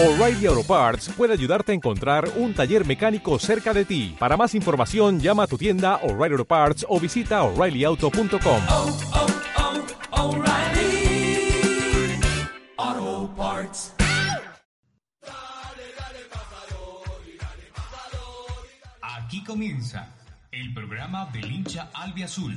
O'Reilly Auto Parts puede ayudarte a encontrar un taller mecánico cerca de ti. Para más información, llama a tu tienda O'Reilly Auto Parts o visita oreillyauto.com. oh, oh, O'Reilly Auto Parts. Aquí comienza el programa del hincha albiazul.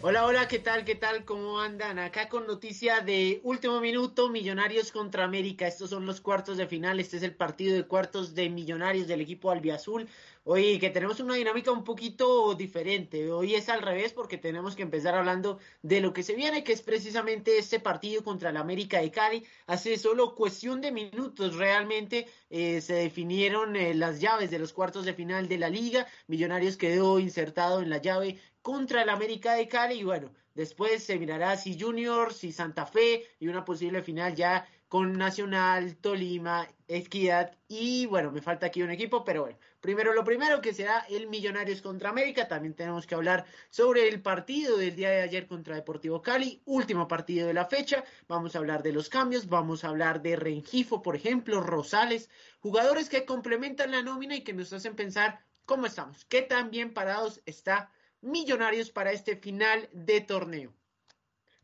Hola, hola, ¿qué tal? ¿Qué tal? ¿Cómo andan? Acá con noticia de último minuto, Millonarios contra América. Estos son los cuartos de final. Este es el partido de cuartos de Millonarios del equipo albiazul. Hoy que tenemos una dinámica un poquito diferente. Hoy es al revés porque tenemos que empezar hablando de lo que se viene, que es precisamente este partido contra el América de Cali. Hace solo cuestión de minutos realmente eh, se definieron eh, las llaves de los cuartos de final de la liga. Millonarios quedó insertado en la llave contra el América de Cali y bueno, después se mirará si Junior, si Santa Fe y una posible final ya con Nacional, Tolima, Equidad y bueno, me falta aquí un equipo, pero bueno, primero lo primero que será el Millonarios contra América, también tenemos que hablar sobre el partido del día de ayer contra Deportivo Cali, último partido de la fecha, vamos a hablar de los cambios, vamos a hablar de Rengifo, por ejemplo, Rosales, jugadores que complementan la nómina y que nos hacen pensar cómo estamos, qué tan bien parados está Millonarios para este final de torneo.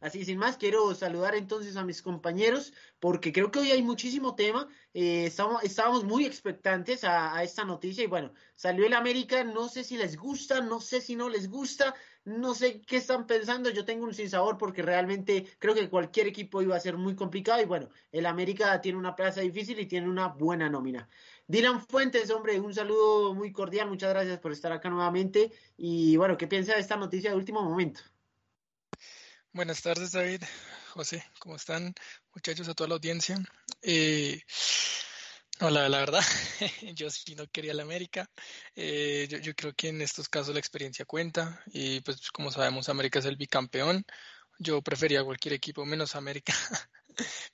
Así sin más, quiero saludar entonces a mis compañeros porque creo que hoy hay muchísimo tema. Eh, estamos, estábamos muy expectantes a, a, esta noticia y bueno, salió el América, no sé si les gusta, no sé si no les gusta, no sé qué están pensando. Yo tengo un sinsabor porque realmente creo que cualquier equipo iba a ser muy complicado y bueno, el América tiene una plaza difícil y tiene una buena nómina. Dylan Fuentes, hombre, un saludo muy cordial, muchas gracias por estar acá nuevamente. Y bueno, ¿qué piensa de esta noticia de último momento? Buenas tardes, David, José, ¿cómo están, muchachos, a toda la audiencia? Eh, hola, la verdad, yo sí no quería la América. Eh, yo, yo creo que en estos casos la experiencia cuenta y pues como sabemos, América es el bicampeón. Yo prefería cualquier equipo menos América.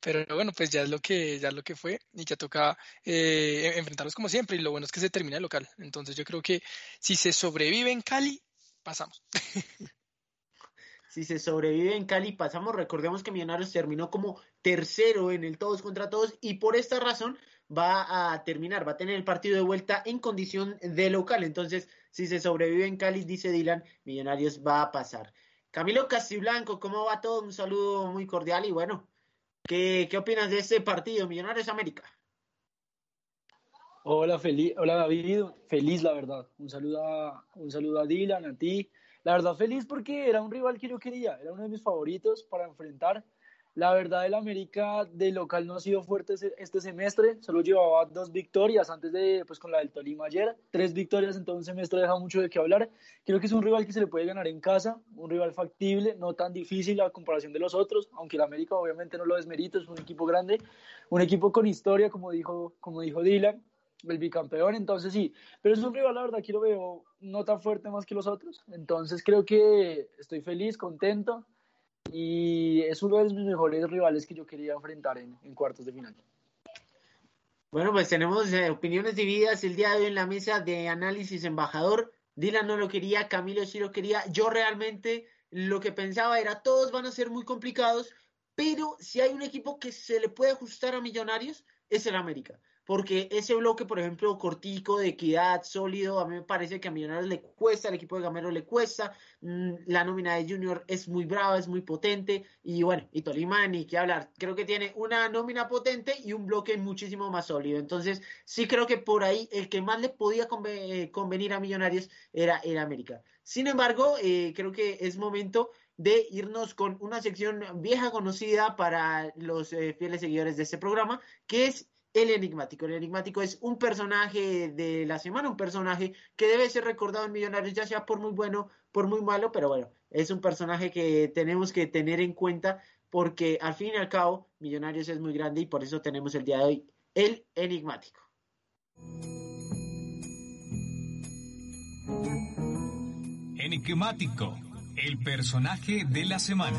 Pero bueno, pues ya es lo que, ya es lo que fue y ya toca eh, enfrentarlos como siempre y lo bueno es que se termina el local. Entonces yo creo que si se sobrevive en Cali, pasamos. si se sobrevive en Cali, pasamos. Recordemos que Millonarios terminó como tercero en el todos contra todos y por esta razón va a terminar, va a tener el partido de vuelta en condición de local. Entonces, si se sobrevive en Cali, dice Dylan, Millonarios va a pasar. Camilo Castiblanco, ¿cómo va todo? Un saludo muy cordial y bueno, ¿Qué, ¿Qué, opinas de este partido, Millonarios América? Hola, feliz, hola David, feliz la verdad. Un saludo, un saludo a Dylan, a ti. La verdad, feliz porque era un rival que yo quería, era uno de mis favoritos para enfrentar. La verdad, el América de local no ha sido fuerte este semestre, solo llevaba dos victorias antes de, pues con la del Tolima ayer, tres victorias en todo un semestre deja mucho de qué hablar. Creo que es un rival que se le puede ganar en casa, un rival factible, no tan difícil a comparación de los otros, aunque el América obviamente no lo desmerito, es un equipo grande, un equipo con historia, como dijo, como dijo Dylan, el bicampeón, entonces sí, pero es un rival, la verdad, que lo veo no tan fuerte más que los otros, entonces creo que estoy feliz, contento y es uno de mis mejores rivales que yo quería enfrentar en, en cuartos de final. Bueno, pues tenemos eh, opiniones divididas el día de hoy en la mesa de análisis embajador. Dylan no lo quería, Camilo sí lo quería. Yo realmente lo que pensaba era todos van a ser muy complicados, pero si hay un equipo que se le puede ajustar a Millonarios, es el América porque ese bloque, por ejemplo, cortico, de equidad, sólido, a mí me parece que a Millonarios le cuesta, al equipo de Gamero le cuesta, mmm, la nómina de Junior es muy brava, es muy potente, y bueno, y Tolima ni qué hablar, creo que tiene una nómina potente y un bloque muchísimo más sólido, entonces sí creo que por ahí el que más le podía convenir a Millonarios era el América. Sin embargo, eh, creo que es momento de irnos con una sección vieja conocida para los eh, fieles seguidores de este programa, que es el enigmático. El enigmático es un personaje de la semana, un personaje que debe ser recordado en Millonarios, ya sea por muy bueno, por muy malo, pero bueno, es un personaje que tenemos que tener en cuenta porque al fin y al cabo Millonarios es muy grande y por eso tenemos el día de hoy el enigmático. Enigmático, el personaje de la semana.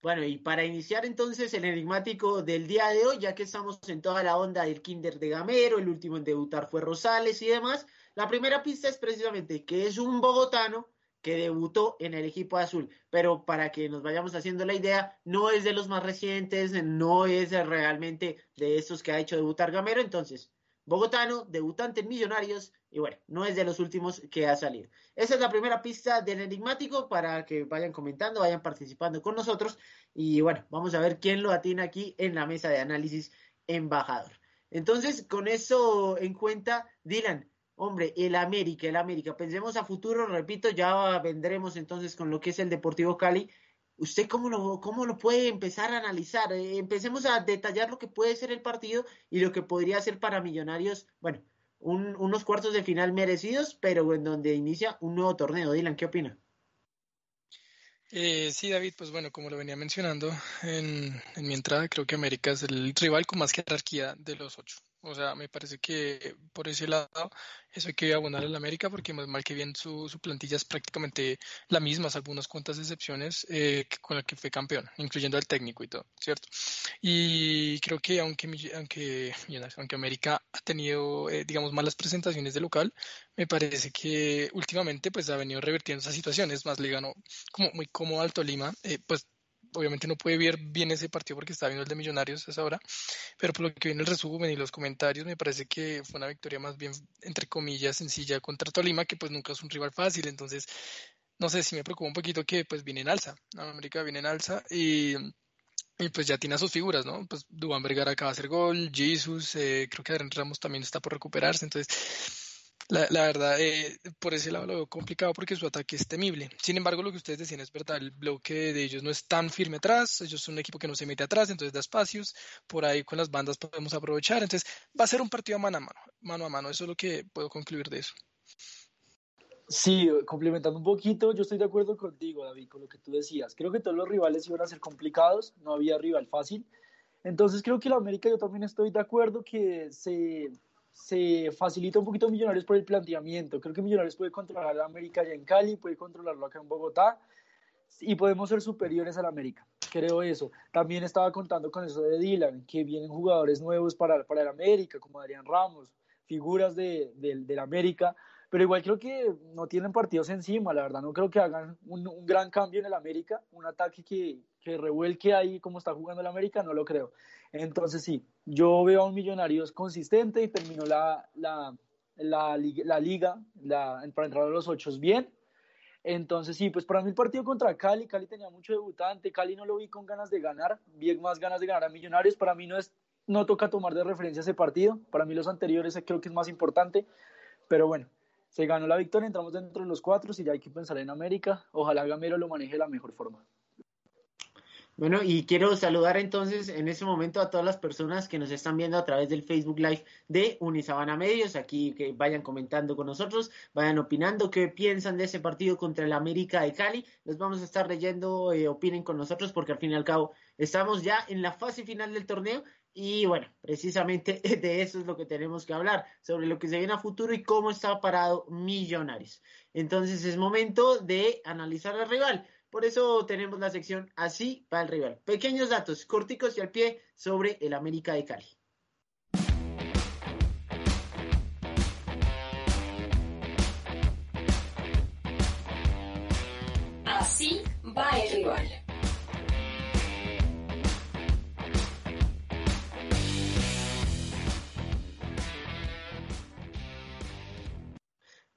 Bueno, y para iniciar entonces el enigmático del día de hoy, ya que estamos en toda la onda del Kinder de Gamero, el último en debutar fue Rosales y demás, la primera pista es precisamente que es un bogotano que debutó en el equipo azul, pero para que nos vayamos haciendo la idea, no es de los más recientes, no es realmente de esos que ha hecho debutar Gamero, entonces, bogotano, debutante en Millonarios, y bueno, no es de los últimos que ha salido. Esa es la primera pista del enigmático para que vayan comentando, vayan participando con nosotros, y bueno, vamos a ver quién lo atina aquí en la mesa de análisis embajador. Entonces, con eso en cuenta, Dylan, Hombre, el América, el América. Pensemos a futuro, repito, ya vendremos entonces con lo que es el Deportivo Cali. ¿Usted cómo lo, cómo lo puede empezar a analizar? Eh, empecemos a detallar lo que puede ser el partido y lo que podría ser para Millonarios, bueno, unos cuartos de final merecidos, pero en donde inicia un nuevo torneo. Dylan, ¿qué opina? Eh, sí, David, pues bueno, como lo venía mencionando en, en mi entrada, creo que América es el rival con más jerarquía de los ocho. O sea, me parece que por ese lado eso hay que abonar al América porque más mal que bien su, su plantilla es prácticamente la misma, salvo unas cuantas excepciones eh, con la que fue campeón, incluyendo al técnico y todo, ¿cierto? Y creo que aunque, aunque, aunque América ha tenido, eh, digamos, malas presentaciones de local, me parece que últimamente pues ha venido revirtiendo esa situación. Es más, le ganó como muy cómodo al Tolima, eh, pues obviamente no puede ver bien ese partido porque está viendo el de Millonarios a esa hora, pero por lo que viene el resumen y los comentarios, me parece que fue una victoria más bien, entre comillas, sencilla contra Tolima, que pues nunca es un rival fácil, entonces, no sé si me preocupa un poquito que pues viene en alza, América viene en alza y... Y pues ya tiene a sus figuras, ¿no? Pues Dubán Vergara acaba de hacer gol, Jesus, eh, creo que Adrián Ramos también está por recuperarse, entonces la, la verdad, eh, por ese lado lo veo complicado porque su ataque es temible. Sin embargo, lo que ustedes decían es verdad, el bloque de ellos no es tan firme atrás, ellos son un equipo que no se mete atrás, entonces da espacios, por ahí con las bandas podemos aprovechar, entonces va a ser un partido mano a mano, mano a mano, eso es lo que puedo concluir de eso. Sí, complementando un poquito, yo estoy de acuerdo contigo, David, con lo que tú decías. Creo que todos los rivales iban a ser complicados, no había rival fácil. Entonces creo que la América yo también estoy de acuerdo que se se facilita un poquito Millonarios por el planteamiento. Creo que Millonarios puede controlar a América allá en Cali, puede controlarlo acá en Bogotá y podemos ser superiores al América. Creo eso. También estaba contando con eso de Dylan, que vienen jugadores nuevos para, para el América, como Adrián Ramos, figuras de, del América, pero igual creo que no tienen partidos encima, la verdad. No creo que hagan un, un gran cambio en el América, un ataque que, que revuelque ahí como está jugando el América, no lo creo. Entonces sí, yo veo a un Millonarios consistente y terminó la, la, la, la liga para entrar a los ocho bien. Entonces sí, pues para mí el partido contra Cali, Cali tenía mucho debutante, Cali no lo vi con ganas de ganar, vi más ganas de ganar a Millonarios, para mí no es no toca tomar de referencia ese partido, para mí los anteriores creo que es más importante, pero bueno, se ganó la victoria, entramos dentro de los cuatro y ya hay que pensar en América, ojalá Gamero lo maneje de la mejor forma. Bueno, y quiero saludar entonces en este momento a todas las personas que nos están viendo a través del Facebook Live de Unisabana Medios, aquí que vayan comentando con nosotros, vayan opinando qué piensan de ese partido contra el América de Cali. Los vamos a estar leyendo, eh, opinen con nosotros porque al fin y al cabo estamos ya en la fase final del torneo y bueno, precisamente de eso es lo que tenemos que hablar, sobre lo que se viene a futuro y cómo está parado Millonarios. Entonces es momento de analizar al rival. Por eso tenemos la sección así para el rival. Pequeños datos, corticos y al pie sobre el América de Cali. Así va el rival.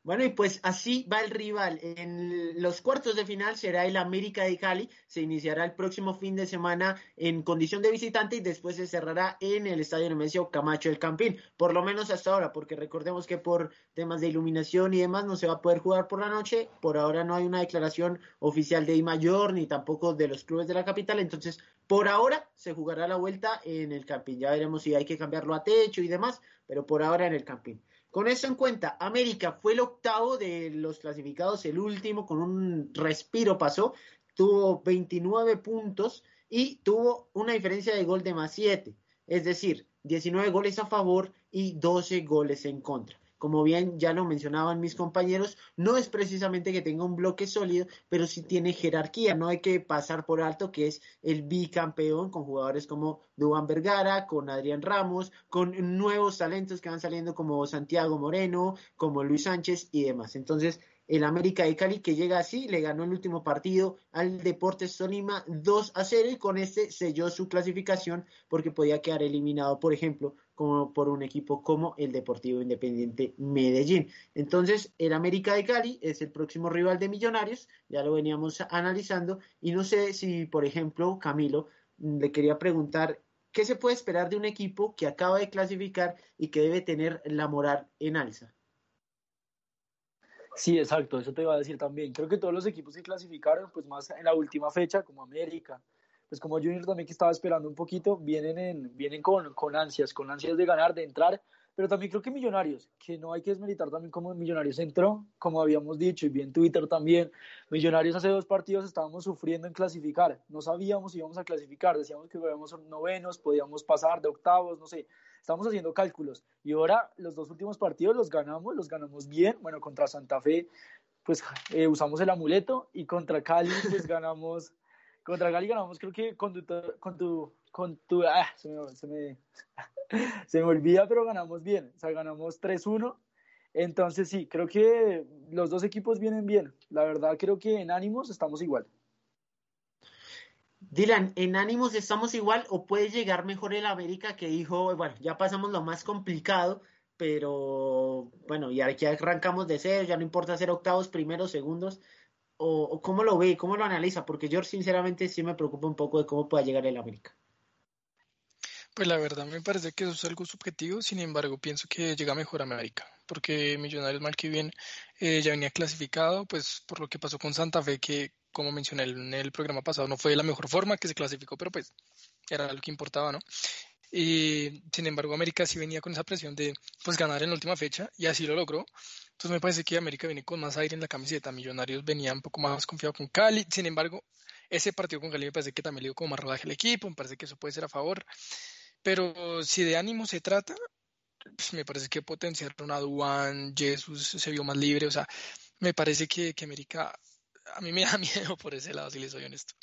Bueno, y pues así va el rival. En los cuartos de final será el América de Cali. Se iniciará el próximo fin de semana en condición de visitante y después se cerrará en el Estadio Nemesio Camacho del Campín. Por lo menos hasta ahora, porque recordemos que por temas de iluminación y demás no se va a poder jugar por la noche. Por ahora no hay una declaración oficial de I Mayor ni tampoco de los clubes de la capital. Entonces, por ahora se jugará la vuelta en el Campín. Ya veremos si hay que cambiarlo a techo y demás, pero por ahora en el Campín. Con eso en cuenta, América fue el octavo de los clasificados, el último, con un respiro pasó, tuvo 29 puntos y tuvo una diferencia de gol de más 7, es decir, 19 goles a favor y 12 goles en contra como bien ya lo mencionaban mis compañeros, no es precisamente que tenga un bloque sólido, pero sí tiene jerarquía. No hay que pasar por alto que es el bicampeón con jugadores como Duan Vergara, con Adrián Ramos, con nuevos talentos que van saliendo como Santiago Moreno, como Luis Sánchez y demás. Entonces, el América de Cali que llega así, le ganó el último partido al Deportes Tolima 2 a 0 y con este selló su clasificación porque podía quedar eliminado, por ejemplo, como por un equipo como el Deportivo Independiente Medellín. Entonces, el América de Cali es el próximo rival de Millonarios, ya lo veníamos analizando, y no sé si, por ejemplo, Camilo, le quería preguntar, ¿qué se puede esperar de un equipo que acaba de clasificar y que debe tener la moral en alza? Sí, exacto, eso te iba a decir también. Creo que todos los equipos que clasificaron, pues más en la última fecha, como América, pues como Junior también que estaba esperando un poquito, vienen, en, vienen con, con ansias, con ansias de ganar, de entrar, pero también creo que Millonarios, que no hay que desmilitar también como Millonarios entró, como habíamos dicho, y bien Twitter también, Millonarios hace dos partidos estábamos sufriendo en clasificar, no sabíamos si íbamos a clasificar, decíamos que íbamos novenos, podíamos pasar de octavos, no sé, estábamos haciendo cálculos, y ahora los dos últimos partidos los ganamos, los ganamos bien, bueno, contra Santa Fe, pues eh, usamos el amuleto, y contra Cali, pues ganamos contra Gali ganamos, creo que con tu, con tu, con tu ah, se, me, se, me, se me olvida, pero ganamos bien. O sea, ganamos 3-1. Entonces sí, creo que los dos equipos vienen bien. La verdad, creo que en ánimos estamos igual. Dylan, ¿en ánimos estamos igual o puede llegar mejor el América que dijo, bueno, ya pasamos lo más complicado, pero bueno, y aquí arrancamos de cero, ya no importa ser octavos, primeros, segundos, o, cómo lo ve, cómo lo analiza? Porque yo sinceramente sí me preocupa un poco de cómo pueda llegar el América. Pues la verdad me parece que eso es algo subjetivo, sin embargo pienso que llega mejor a América, porque Millonarios mal que bien eh, ya venía clasificado, pues por lo que pasó con Santa Fe, que como mencioné en el programa pasado no fue la mejor forma que se clasificó, pero pues era lo que importaba, ¿no? Y sin embargo América sí venía con esa presión de pues ganar en la última fecha y así lo logró. Entonces me parece que América viene con más aire en la camiseta. Millonarios venía un poco más confiado con Cali. Sin embargo, ese partido con Cali me parece que también le dio como más rodaje al equipo. Me parece que eso puede ser a favor. Pero si de ánimo se trata, pues me parece que potenciaron a Duan, Jesús se vio más libre. O sea, me parece que, que América a mí me da miedo por ese lado, si les soy honesto.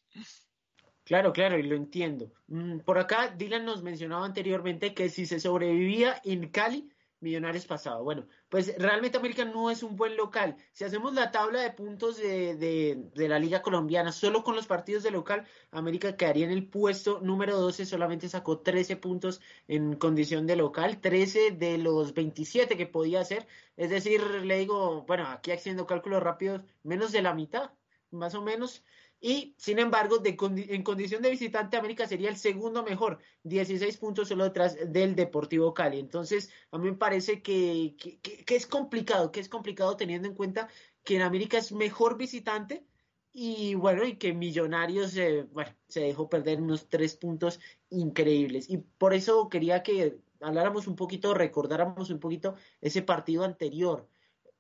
Claro, claro, y lo entiendo. Mm, por acá, Dylan nos mencionaba anteriormente que si se sobrevivía en Cali, Millonarios pasado. Bueno, pues realmente América no es un buen local. Si hacemos la tabla de puntos de, de, la Liga Colombiana solo con los partidos de local, América quedaría en el puesto número 12, solamente sacó 13 puntos en condición de local, 13 de los 27 que podía hacer. Es decir, le digo, bueno, aquí haciendo cálculos rápidos, menos de la mitad, más o menos. Y sin embargo, de, en condición de visitante, América sería el segundo mejor, 16 puntos solo detrás del Deportivo Cali. Entonces, a mí me parece que, que, es complicado, que es complicado teniendo en cuenta que en América es mejor visitante y bueno, y que Millonarios eh, se dejó perder unos tres puntos increíbles. Y por eso quería que habláramos un poquito, recordáramos un poquito ese partido anterior.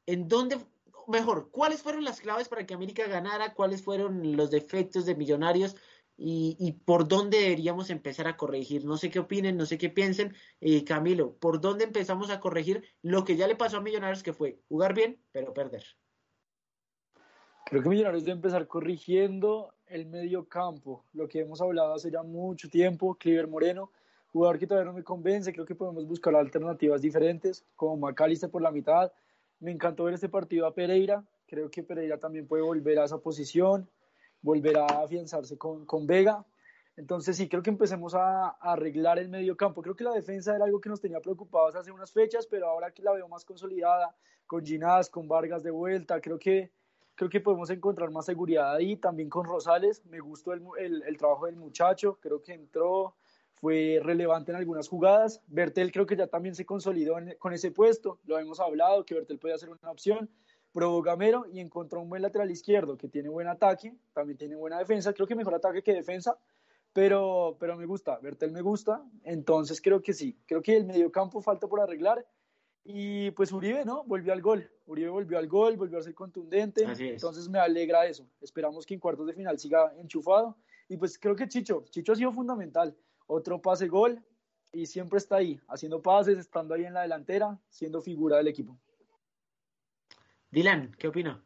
¿En dónde mejor, ¿cuáles fueron las claves para que América ganara? ¿Cuáles fueron los defectos de Millonarios? Y, por dónde deberíamos empezar a corregir. No sé qué opinen, no sé qué piensen. Camilo, ¿por dónde empezamos a corregir lo que ya le pasó a Millonarios, que fue jugar bien, pero perder? Creo que Millonarios debe empezar corrigiendo el medio campo, lo que hemos hablado hace ya mucho tiempo, Cliver Moreno, jugador que todavía no me convence, creo que podemos buscar alternativas diferentes, como Macalister por la mitad, me encantó ver este partido a Pereira. Creo que Pereira también puede volver a esa posición, volver a afianzarse con, con Vega. Entonces sí, creo que empecemos a, a, arreglar el medio campo. Creo que la defensa era algo que nos tenía preocupados hace unas fechas, pero ahora que la veo más consolidada, con Ginás, con Vargas de vuelta, creo que, creo que podemos encontrar más seguridad ahí. También con Rosales, me gustó el, el, el trabajo del muchacho, creo que entró, fue relevante en algunas jugadas. Bertel creo que ya también se consolidó en, con ese puesto, lo hemos hablado, que Bertel podía ser una opción. Probó Gamero y encontró un buen lateral izquierdo que tiene buen ataque, también tiene buena defensa, creo que mejor ataque que defensa, pero, pero me gusta, Bertel me gusta, entonces creo que sí, creo que el mediocampo falta por arreglar. Y pues Uribe, ¿no? Volvió al gol, Uribe volvió al gol, volvió a ser contundente, entonces me alegra eso, esperamos que en cuartos de final siga enchufado. Y pues creo que Chicho, Chicho ha sido fundamental, otro pase gol y siempre está ahí, haciendo pases, estando ahí en la delantera, siendo figura del equipo. Dylan, ¿qué opina?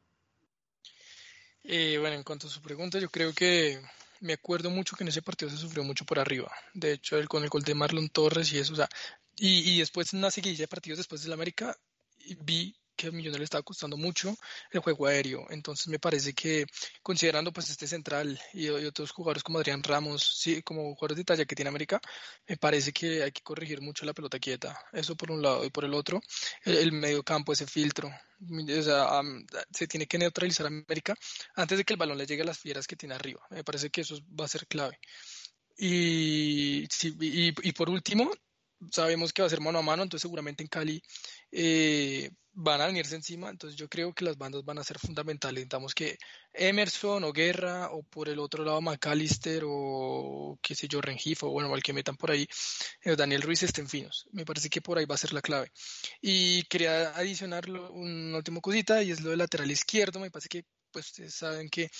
Eh, bueno, en cuanto a su pregunta, yo creo que me acuerdo mucho que en ese partido se sufrió mucho por arriba. De hecho, el, con el gol de Marlon Torres y eso, o sea, y, y después en una seguidilla de partidos después del América, vi que a Millonarios le estaba costando mucho el juego aéreo. Entonces me parece que considerando pues este central y, y, otros jugadores como Adrián Ramos, sí, como jugadores de talla que tiene América, me parece que hay que corregir mucho la pelota quieta. Eso por un lado y por el otro, el, el medio campo, ese filtro. O sea, um, se tiene que neutralizar a América antes de que el balón le llegue a las fieras que tiene arriba. Me parece que eso va a ser clave. Y, sí, y, y por último, sabemos que va a ser mano a mano, entonces seguramente en Cali eh, van a venirse encima, entonces yo creo que las bandas van a ser fundamentales. Necesitamos que Emerson o Guerra o por el otro lado McAllister o qué sé yo, Rengifo bueno, al que metan por ahí, eh, Daniel Ruiz estén finos. Me parece que por ahí va a ser la clave. Y quería adicionar una última cosita y es lo del lateral izquierdo. Me parece que pues ustedes saben que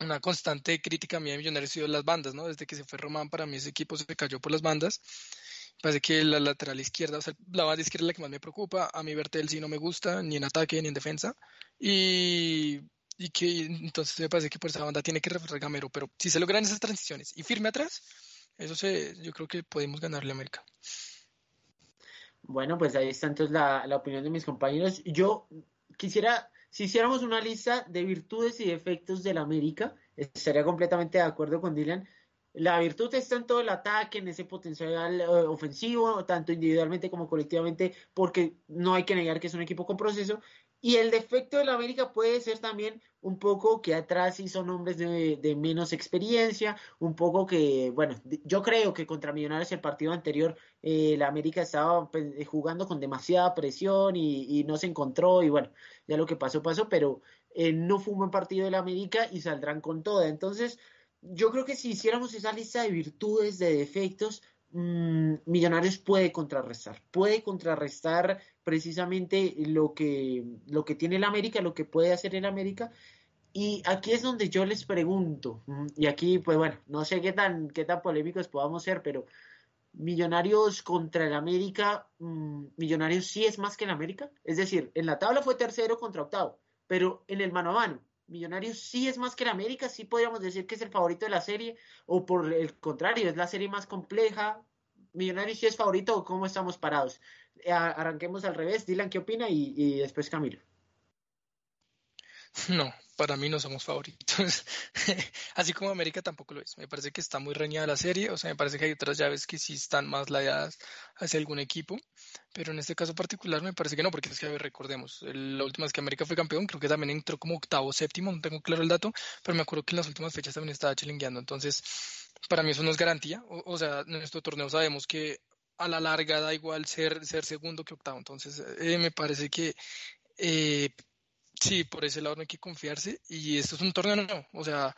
una constante crítica mía de Millonarios ha sido las bandas, ¿no? Desde que se fue Román, para mí ese equipo se cayó por las bandas. Parece que la lateral izquierda, o sea, la banda izquierda es la que más me preocupa. A mí Bertel sí no me gusta, ni en ataque ni en defensa. Y, y que entonces me parece que por esa banda tiene que reforzar Gamero. Pero si se logran esas transiciones y firme atrás, eso se, yo creo que podemos ganarle a América. Bueno, pues ahí está entonces la, la opinión de mis compañeros. Yo quisiera, si hiciéramos una lista de virtudes y defectos del América, estaría completamente de acuerdo con Dylan la virtud está en todo el ataque, en ese potencial uh, ofensivo, tanto individualmente como colectivamente, porque no hay que negar que es un equipo con proceso. Y el defecto de la América puede ser también un poco que atrás sí son hombres de, menos experiencia, un poco que, bueno, yo creo que contra Millonarios el partido anterior eh, la América estaba pues, jugando con demasiada presión y, y, no se encontró y bueno, ya lo que pasó pasó, pero eh, no fue un buen partido de la América y saldrán con toda. Entonces, yo creo que si hiciéramos esa lista de virtudes, de defectos, mmm, Millonarios puede contrarrestar, puede contrarrestar precisamente lo que, lo que tiene el América, lo que puede hacer el América. Y aquí es donde yo les pregunto, y aquí, pues bueno, no sé qué tan, qué tan polémicos podamos ser, pero Millonarios contra el América, mmm, Millonarios sí es más que el América. Es decir, en la tabla fue tercero contra octavo, pero en el mano a mano, Millonarios sí es más que el América, sí podríamos decir que es el favorito de la serie, o por el contrario, es la serie más compleja. Millonarios sí es favorito, o cómo estamos parados. Arranquemos al revés, Dylan, ¿qué opina? Y, y después Camilo. No, para mí no somos favoritos. Así como América tampoco lo es. Me parece que está muy reñida la serie. O sea, me parece que hay otras llaves que sí están más ladeadas hacia algún equipo. Pero en este caso particular me parece que no, porque es que a ver, recordemos, la última vez que América fue campeón, creo que también entró como octavo, séptimo, no tengo claro el dato, pero me acuerdo que en las últimas fechas también estaba chilingueando. Entonces, para mí eso no es garantía. O, sea, en nuestro torneo sabemos que a la larga da igual ser, ser segundo que octavo. Entonces, eh, me parece que eh, Sí, por ese lado no hay que confiarse. Y esto es un torneo no, o sea,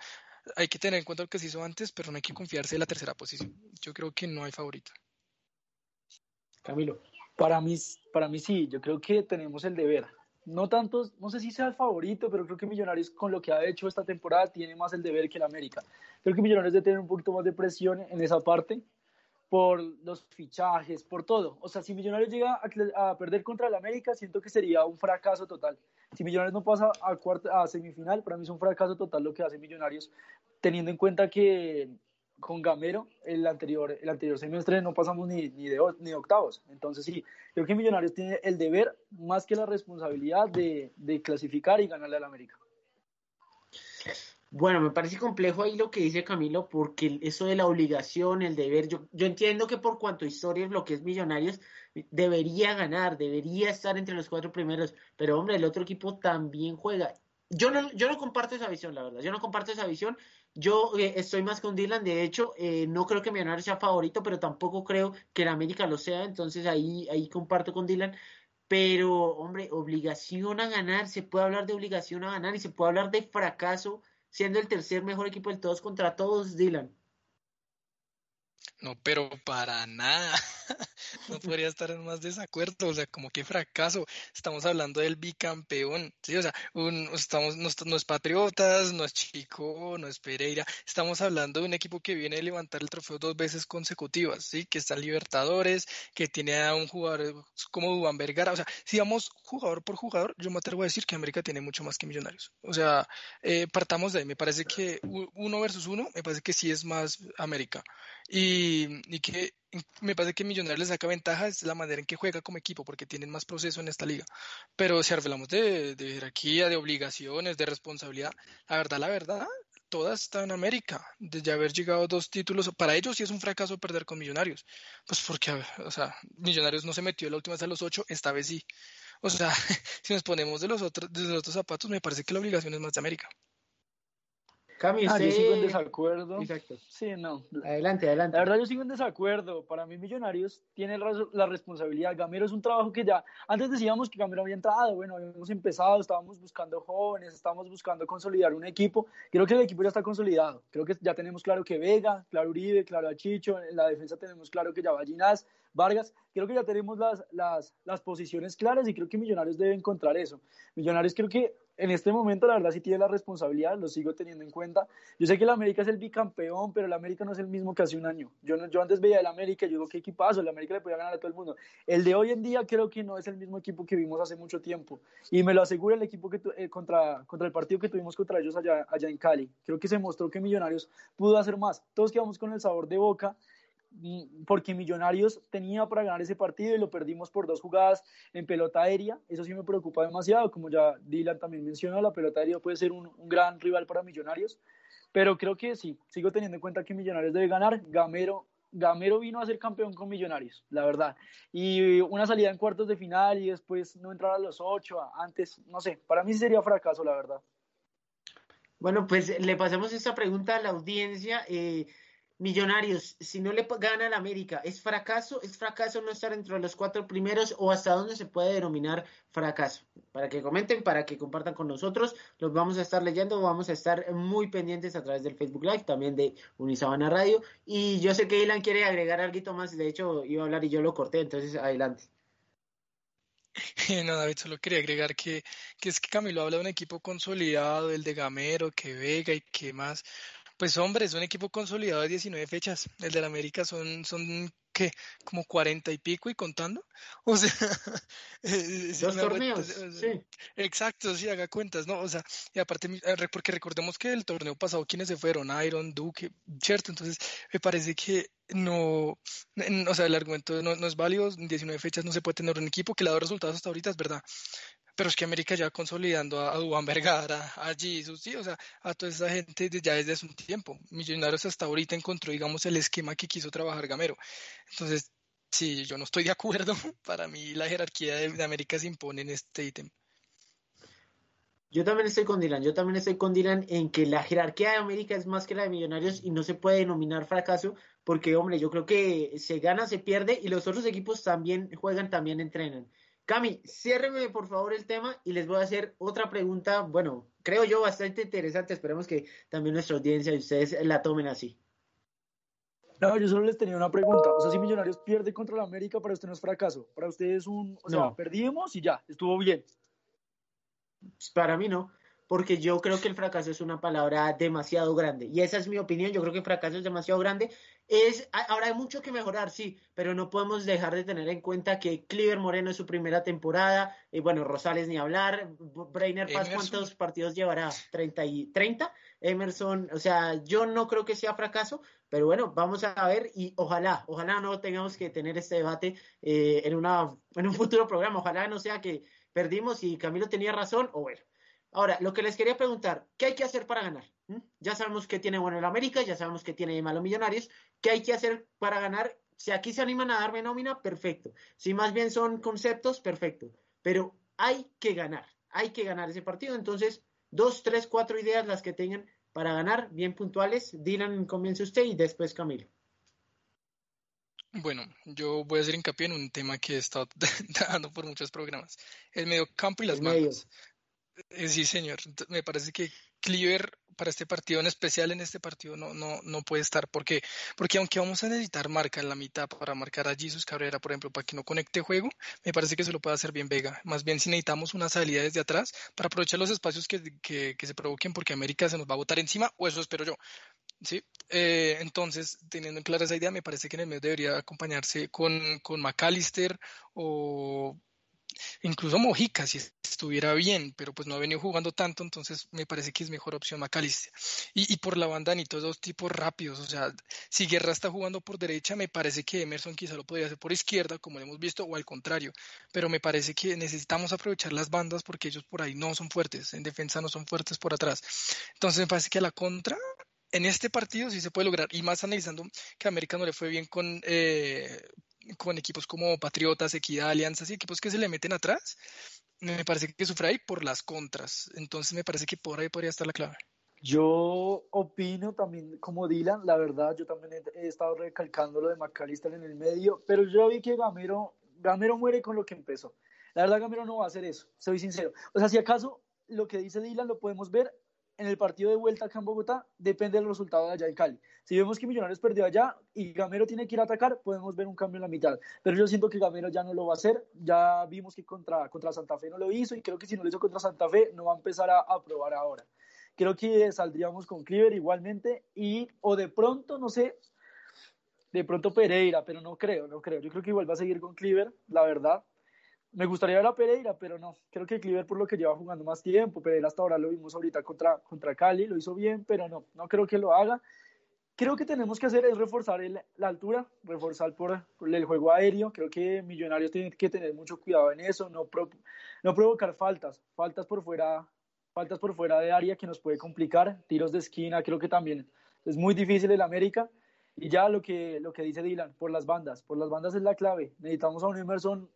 hay que tener en cuenta lo que se hizo antes, pero no hay que confiarse en la tercera posición. Yo creo que no hay favorito. Camilo. Para mí, para mí sí, yo creo que tenemos el deber. No tanto, no sé si sea el favorito, pero creo que Millonarios con lo que ha hecho esta temporada tiene más el deber que el América. Creo que Millonarios debe tener un poquito más de presión en esa parte por los fichajes, por todo. O sea, si Millonarios llega a, a, perder contra el América, siento que sería un fracaso total. Si Millonarios no pasa a, cuarta, a semifinal, para mí es un fracaso total lo que hace Millonarios, teniendo en cuenta que con Gamero el anterior, el anterior semestre no pasamos ni, ni, de, octavos. Entonces sí, creo que Millonarios tiene el deber más que la responsabilidad de, clasificar y ganarle al América. Bueno, me parece complejo ahí lo que dice Camilo, porque eso de la obligación, el deber, yo, entiendo que por cuanto historia es lo que es Millonarios, debería ganar, debería estar entre los cuatro primeros, pero hombre, el otro equipo también juega. Yo no, yo no comparto esa visión, la verdad, yo no comparto esa visión. Yo eh, estoy más con Dylan, de hecho, eh, no creo que Millonarios sea favorito, pero tampoco creo que el América lo sea, entonces ahí, ahí comparto con Dylan. Pero, hombre, obligación a ganar, se puede hablar de obligación a ganar y se puede hablar de fracaso siendo el tercer mejor equipo del todos contra todos, Dylan. No, pero para nada. no podría estar en más desacuerdo. O sea, como que fracaso. Estamos hablando del bicampeón. Sí, o sea, un, estamos, no, no, es Patriotas, no es Chico, no es Pereira. Estamos hablando de un equipo que viene a levantar el trofeo dos veces consecutivas, ¿sí? Que está en Libertadores, que tiene a un jugador como Dubán Vergara. O sea, si vamos jugador por jugador, yo me atrevo a decir que América tiene mucho más que Millonarios. O sea, eh, partamos de ahí. Me parece que uno versus uno, me parece que sí es más América. Y, y que me parece que Millonarios le saca ventaja es la manera en que juega como equipo, porque tienen más proceso en esta liga. Pero si hablamos de, de jerarquía, de obligaciones, de responsabilidad, la verdad, la verdad, todas están en América. Desde haber llegado dos títulos, para ellos sí es un fracaso perder con Millonarios. Pues porque, o sea, Millonarios no se metió la última vez a los ocho, esta vez sí. O sea, si nos ponemos de los otros, de los otros zapatos, me parece que la obligación es más de América. Cami, ah, yo sigo en desacuerdo. Exacto. Sí, no. Adelante, adelante. La verdad, yo sigo en desacuerdo. Para mí, Millonarios tiene la responsabilidad. Gamero es un trabajo que ya. Antes decíamos que Gamero había entrado. Bueno, habíamos empezado, estábamos buscando jóvenes, estábamos buscando consolidar un equipo. Creo que el equipo ya está consolidado. Creo que ya tenemos claro que Vega, claro Uribe, claro Achicho. En la defensa tenemos claro que ya va Ginás, Vargas. Creo que ya tenemos las, las, las posiciones claras y creo que Millonarios debe encontrar eso. Millonarios creo que en este momento la verdad sí tiene la responsabilidad, lo sigo teniendo en cuenta. Yo sé que el América es el bicampeón, pero el América no es el mismo que hace un año. Yo, no, yo antes veía el América yo digo, qué equipazo, el América le podía ganar a todo el mundo. El de hoy en día creo que no es el mismo equipo que vimos hace mucho tiempo. Y me lo asegura el equipo que eh, contra, contra el partido que tuvimos contra ellos allá, allá en Cali. Creo que se mostró que Millonarios pudo hacer más. Todos quedamos con el sabor de boca porque Millonarios tenía para ganar ese partido y lo perdimos por dos jugadas en pelota aérea. Eso sí me preocupa demasiado, como ya Dylan también mencionó, la pelota aérea puede ser un, gran rival para Millonarios, pero creo que sí, sigo teniendo en cuenta que Millonarios debe ganar. Gamero, Gamero vino a ser campeón con Millonarios, la verdad. Y una salida en cuartos de final y después no entrar a los ocho, antes, no sé, para mí sería fracaso, la verdad. Bueno, pues le pasamos esta pregunta a la audiencia. Eh, Millonarios, si no le gana al América, ¿es fracaso? ¿Es fracaso no estar entre los cuatro primeros o hasta dónde se puede denominar fracaso? Para que comenten, para que compartan con nosotros, los vamos a estar leyendo, vamos a estar muy pendientes a través del Facebook Live, también de Unisabana Radio. Y yo sé que Ilan quiere agregar algo más, de hecho iba a hablar y yo lo corté, entonces adelante. No, David, solo quería agregar que, que es que Camilo habla de un equipo consolidado, el de Gamero, que Vega y que más. Pues hombre, es un equipo consolidado de 19 fechas. El del América son, son ¿qué? Como 40 y pico y contando. O sea, dos torneos. sí. Exacto, sí, haga cuentas, ¿no? O sea, y aparte, porque recordemos que el torneo pasado, ¿quiénes se fueron? Iron, Duque, ¿cierto? Entonces, me parece que no, o sea, el argumento no, no es válido. 19 fechas no se puede tener un equipo que le ha dado resultados hasta ahorita, es verdad pero es que América ya consolidando a, Juan Vergara, a Jesus, sí, o sea, a toda esa gente ya desde hace un tiempo. Millonarios hasta ahorita encontró, digamos, el esquema que quiso trabajar Gamero. Entonces, sí, yo no estoy de acuerdo. Para mí la jerarquía de, América se impone en este ítem. Yo también estoy con Dylan, yo también estoy con Dylan en que la jerarquía de América es más que la de Millonarios y no se puede denominar fracaso porque, hombre, yo creo que se gana, se pierde y los otros equipos también juegan, también entrenan. Cami, ciérreme por favor el tema y les voy a hacer otra pregunta, bueno, creo yo bastante interesante, esperemos que también nuestra audiencia y ustedes la tomen así. No, yo solo les tenía una pregunta. O sea, si Millonarios pierde contra la América, para usted no es fracaso. Para usted es un. O sea, perdimos y ya, estuvo bien. Para mí no porque yo creo que el fracaso es una palabra demasiado grande. Y esa es mi opinión, yo creo que el fracaso es demasiado grande. Es, ahora hay mucho que mejorar, sí, pero no podemos dejar de tener en cuenta que Cliver Moreno es su primera temporada, y bueno, Rosales ni hablar, Brainer Paz, ¿cuántos partidos llevará? ¿30 y 30? Emerson, o sea, yo no creo que sea fracaso, pero bueno, vamos a ver y ojalá, ojalá no tengamos que tener este debate eh, en, una, en un futuro programa, ojalá no sea que perdimos y Camilo tenía razón, o bueno, Ahora, lo que les quería preguntar, ¿qué hay que hacer para ganar? ¿Mm? Ya sabemos que tiene bueno el América, ya sabemos que tiene malo Millonarios. ¿Qué hay que hacer para ganar? Si aquí se animan a darme nómina, perfecto. Si más bien son conceptos, perfecto. Pero hay que ganar, hay que ganar ese partido. Entonces, dos, tres, cuatro ideas las que tengan para ganar, bien puntuales. Dylan, comience usted y después Camilo. Bueno, yo voy a hacer hincapié en un tema que he estado dando por muchos programas, el medio campo y las bandas. Eh, sí, señor. Me parece que Cleaver para este partido, en especial en este partido, no, no, no puede estar. porque Porque aunque vamos a necesitar marca en la mitad para marcar a Jesus Cabrera, por ejemplo, para que no conecte juego, me parece que se lo puede hacer bien Vega. Más bien si necesitamos una salida desde atrás para aprovechar los espacios que, que, se provoquen, porque América se nos va a botar encima, o eso espero yo. ¿sí? Eh, entonces, teniendo en clara esa idea, me parece que en el medio debería acompañarse con, con McAllister o incluso Mojica si estuviera bien, pero pues no ha venido jugando tanto, entonces me parece que es mejor opción McAllister. Y, por la banda ni todos dos tipos rápidos, o sea, si Guerra está jugando por derecha, me parece que Emerson quizá lo podría hacer por izquierda, como lo hemos visto, o al contrario, pero me parece que necesitamos aprovechar las bandas porque ellos por ahí no son fuertes, en defensa no son fuertes por atrás. Entonces me parece que a la contra en este partido sí se puede lograr, y más analizando que a América no le fue bien con eh, con equipos como Patriotas, Equidad, Alianzas y equipos que se le meten atrás, me parece que sufre ahí por las contras. Entonces me parece que por ahí podría estar la clave. Yo opino también como Dylan, la verdad, yo también he, estado recalcando lo de McAllister en el medio, pero yo vi que Gamero, Gamero muere con lo que empezó. La verdad, Gamero no va a hacer eso, soy sincero. O sea, si acaso lo que dice Dylan lo podemos ver en el partido de vuelta acá en Bogotá depende del resultado de allá en Cali. Si vemos que Millonarios perdió allá y Gamero tiene que ir a atacar, podemos ver un cambio en la mitad. Pero yo siento que Gamero ya no lo va a hacer. Ya vimos que contra, contra Santa Fe no lo hizo y creo que si no lo hizo contra Santa Fe no va a empezar a, a probar ahora. Creo que saldríamos con Cleaver igualmente y o de pronto, no sé, de pronto Pereira, pero no creo, no creo. Yo creo que igual va a seguir con Cleaver, la verdad. Me gustaría ver a Pereira, pero no. Creo que Cliver por lo que lleva jugando más tiempo. Pereira hasta ahora lo vimos ahorita contra, contra Cali, lo hizo bien, pero no, no creo que lo haga. Creo que tenemos que hacer es reforzar el, la altura, reforzar por, el juego aéreo. Creo que Millonarios tienen que tener mucho cuidado en eso, no, no provocar faltas, faltas por fuera, faltas por fuera de área que nos puede complicar, tiros de esquina, creo que también es muy difícil el América. Y ya lo que, lo que dice Dylan, por las bandas, por las bandas es la clave. Necesitamos a un Emerson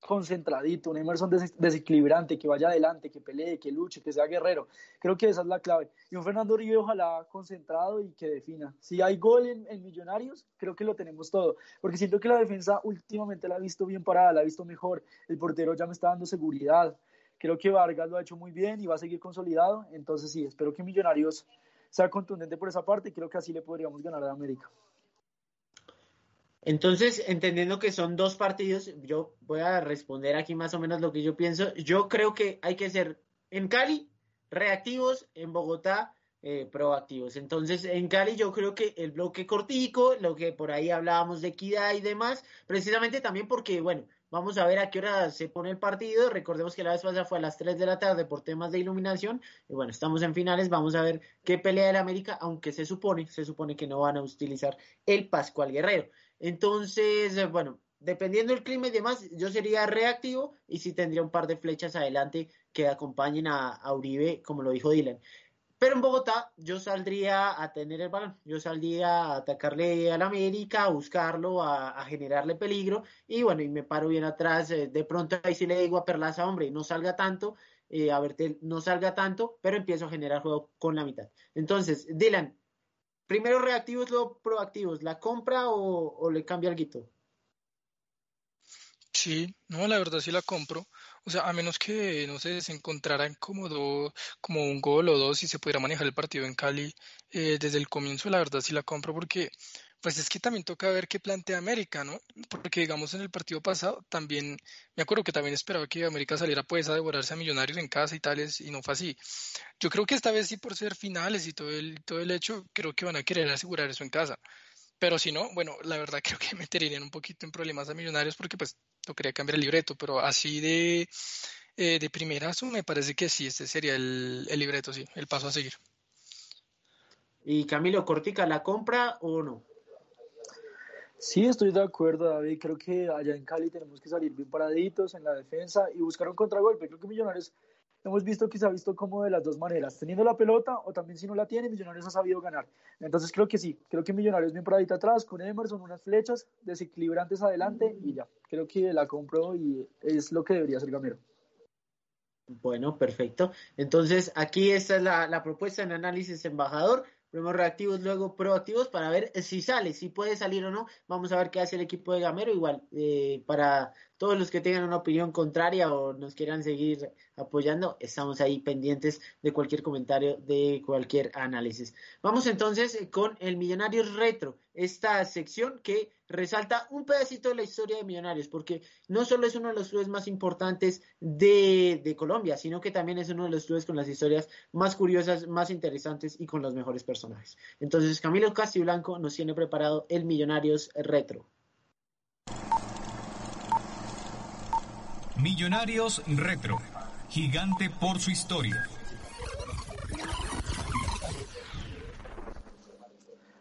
concentradito, un Emerson desequilibrante, que vaya adelante, que pelee, que luche, que sea guerrero. Creo que esa es la clave. Y un Fernando Uribe ojalá concentrado y que defina. Si hay gol en, Millonarios, creo que lo tenemos todo. Porque siento que la defensa últimamente la ha visto bien parada, la ha visto mejor. El portero ya me está dando seguridad. Creo que Vargas lo ha hecho muy bien y va a seguir consolidado. Entonces sí, espero que Millonarios sea contundente por esa parte y creo que así le podríamos ganar a América. Entonces, entendiendo que son dos partidos, yo voy a responder aquí más o menos lo que yo pienso. Yo creo que hay que ser en Cali reactivos, en Bogotá eh, proactivos. Entonces, en Cali yo creo que el bloque cortico, lo que por ahí hablábamos de equidad y demás, precisamente también porque, bueno, vamos a ver a qué hora se pone el partido. Recordemos que la vez pasada fue a las 3 de la tarde por temas de iluminación. Y bueno, estamos en finales, vamos a ver qué pelea el América, aunque se supone, se supone que no van a utilizar el Pascual Guerrero. Entonces, eh, bueno, dependiendo del clima y demás, yo sería reactivo y sí tendría un par de flechas adelante que acompañen a, Uribe, como lo dijo Dylan. Pero en Bogotá yo saldría a tener el balón, yo saldría a atacarle al América, a buscarlo, a, generarle peligro y bueno, y me paro bien atrás, eh, de pronto ahí sí le digo a Perlaza, hombre, no salga tanto, eh, a verte, no salga tanto, pero empiezo a generar juego con la mitad. Entonces, Dylan, primero reactivos, luego proactivos, ¿la compra o, le cambia algo? Sí, no, la verdad sí la compro. O sea, a menos que, no se encontraran como, como un gol o dos y se pudiera manejar el partido en Cali eh, desde el comienzo, la verdad sí la compro porque pues es que también toca ver qué plantea América, ¿no? Porque digamos en el partido pasado también, me acuerdo que también esperaba que América saliera pues a devorarse a Millonarios en casa y tales, y no fue así. Yo creo que esta vez sí por ser finales y todo el, todo el hecho, creo que van a querer asegurar eso en casa. Pero si no, bueno, la verdad creo que meterían un poquito en problemas a Millonarios porque pues tocaría cambiar el libreto, pero así de, eh, de primerazo me parece que sí, este sería el, el libreto, sí, el paso a seguir. ¿Y Camilo Cortica la compra o no? Sí, estoy de acuerdo, David. Creo que allá en Cali tenemos que salir bien paraditos en la defensa y buscar un contragolpe. Creo que Millonarios hemos visto que se ha visto como de las dos maneras, teniendo la pelota o también si no la tiene, Millonarios ha sabido ganar. Entonces creo que sí, creo que Millonarios bien paradita atrás, con Emerson, unas flechas, desequilibrantes adelante y ya. Creo que la compro y es lo que debería hacer Gamero. Bueno, perfecto. Entonces, aquí esta es la, la propuesta en análisis embajador. Primero reactivos, luego proactivos para ver si sale, si puede salir o no. Vamos a ver qué hace el equipo de Gamero. Igual, eh, para todos los que tengan una opinión contraria o nos quieran seguir apoyando, estamos ahí pendientes de cualquier comentario, de cualquier análisis. Vamos entonces con el Millonarios Retro, esta sección que resalta un pedacito de la historia de Millonarios, porque no solo es uno de los clubes más importantes de, de, Colombia, sino que también es uno de los clubes con las historias más curiosas, más interesantes y con los mejores personajes. Entonces, Camilo Castiblanco nos tiene preparado el Millonarios Retro. Millonarios Retro, gigante por su historia.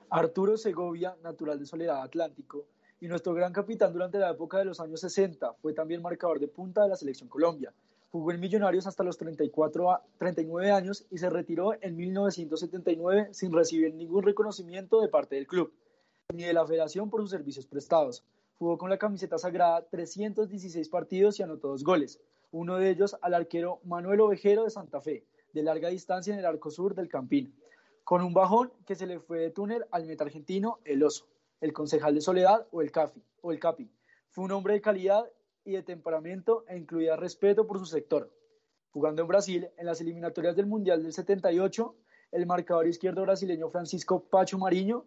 Arturo Segovia, natural de Soledad Atlántico, y nuestro gran capitán durante la época de los años 60, fue también marcador de punta de la selección Colombia. Jugó en Millonarios hasta los 34 a 39 años y se retiró en 1979 sin recibir ningún reconocimiento de parte del club, ni de la federación por sus servicios prestados. Jugó con la camiseta sagrada 316 partidos y anotó dos goles, uno de ellos al arquero Manuel Ovejero de Santa Fe, de larga distancia en el arco sur del Campín con un bajón que se le fue de túnel al meta argentino El Oso, el concejal de Soledad o el, Cafi, o el Capi. Fue un hombre de calidad y de temperamento e incluía respeto por su sector. Jugando en Brasil, en las eliminatorias del Mundial del 78, el marcador izquierdo brasileño Francisco Pacho Mariño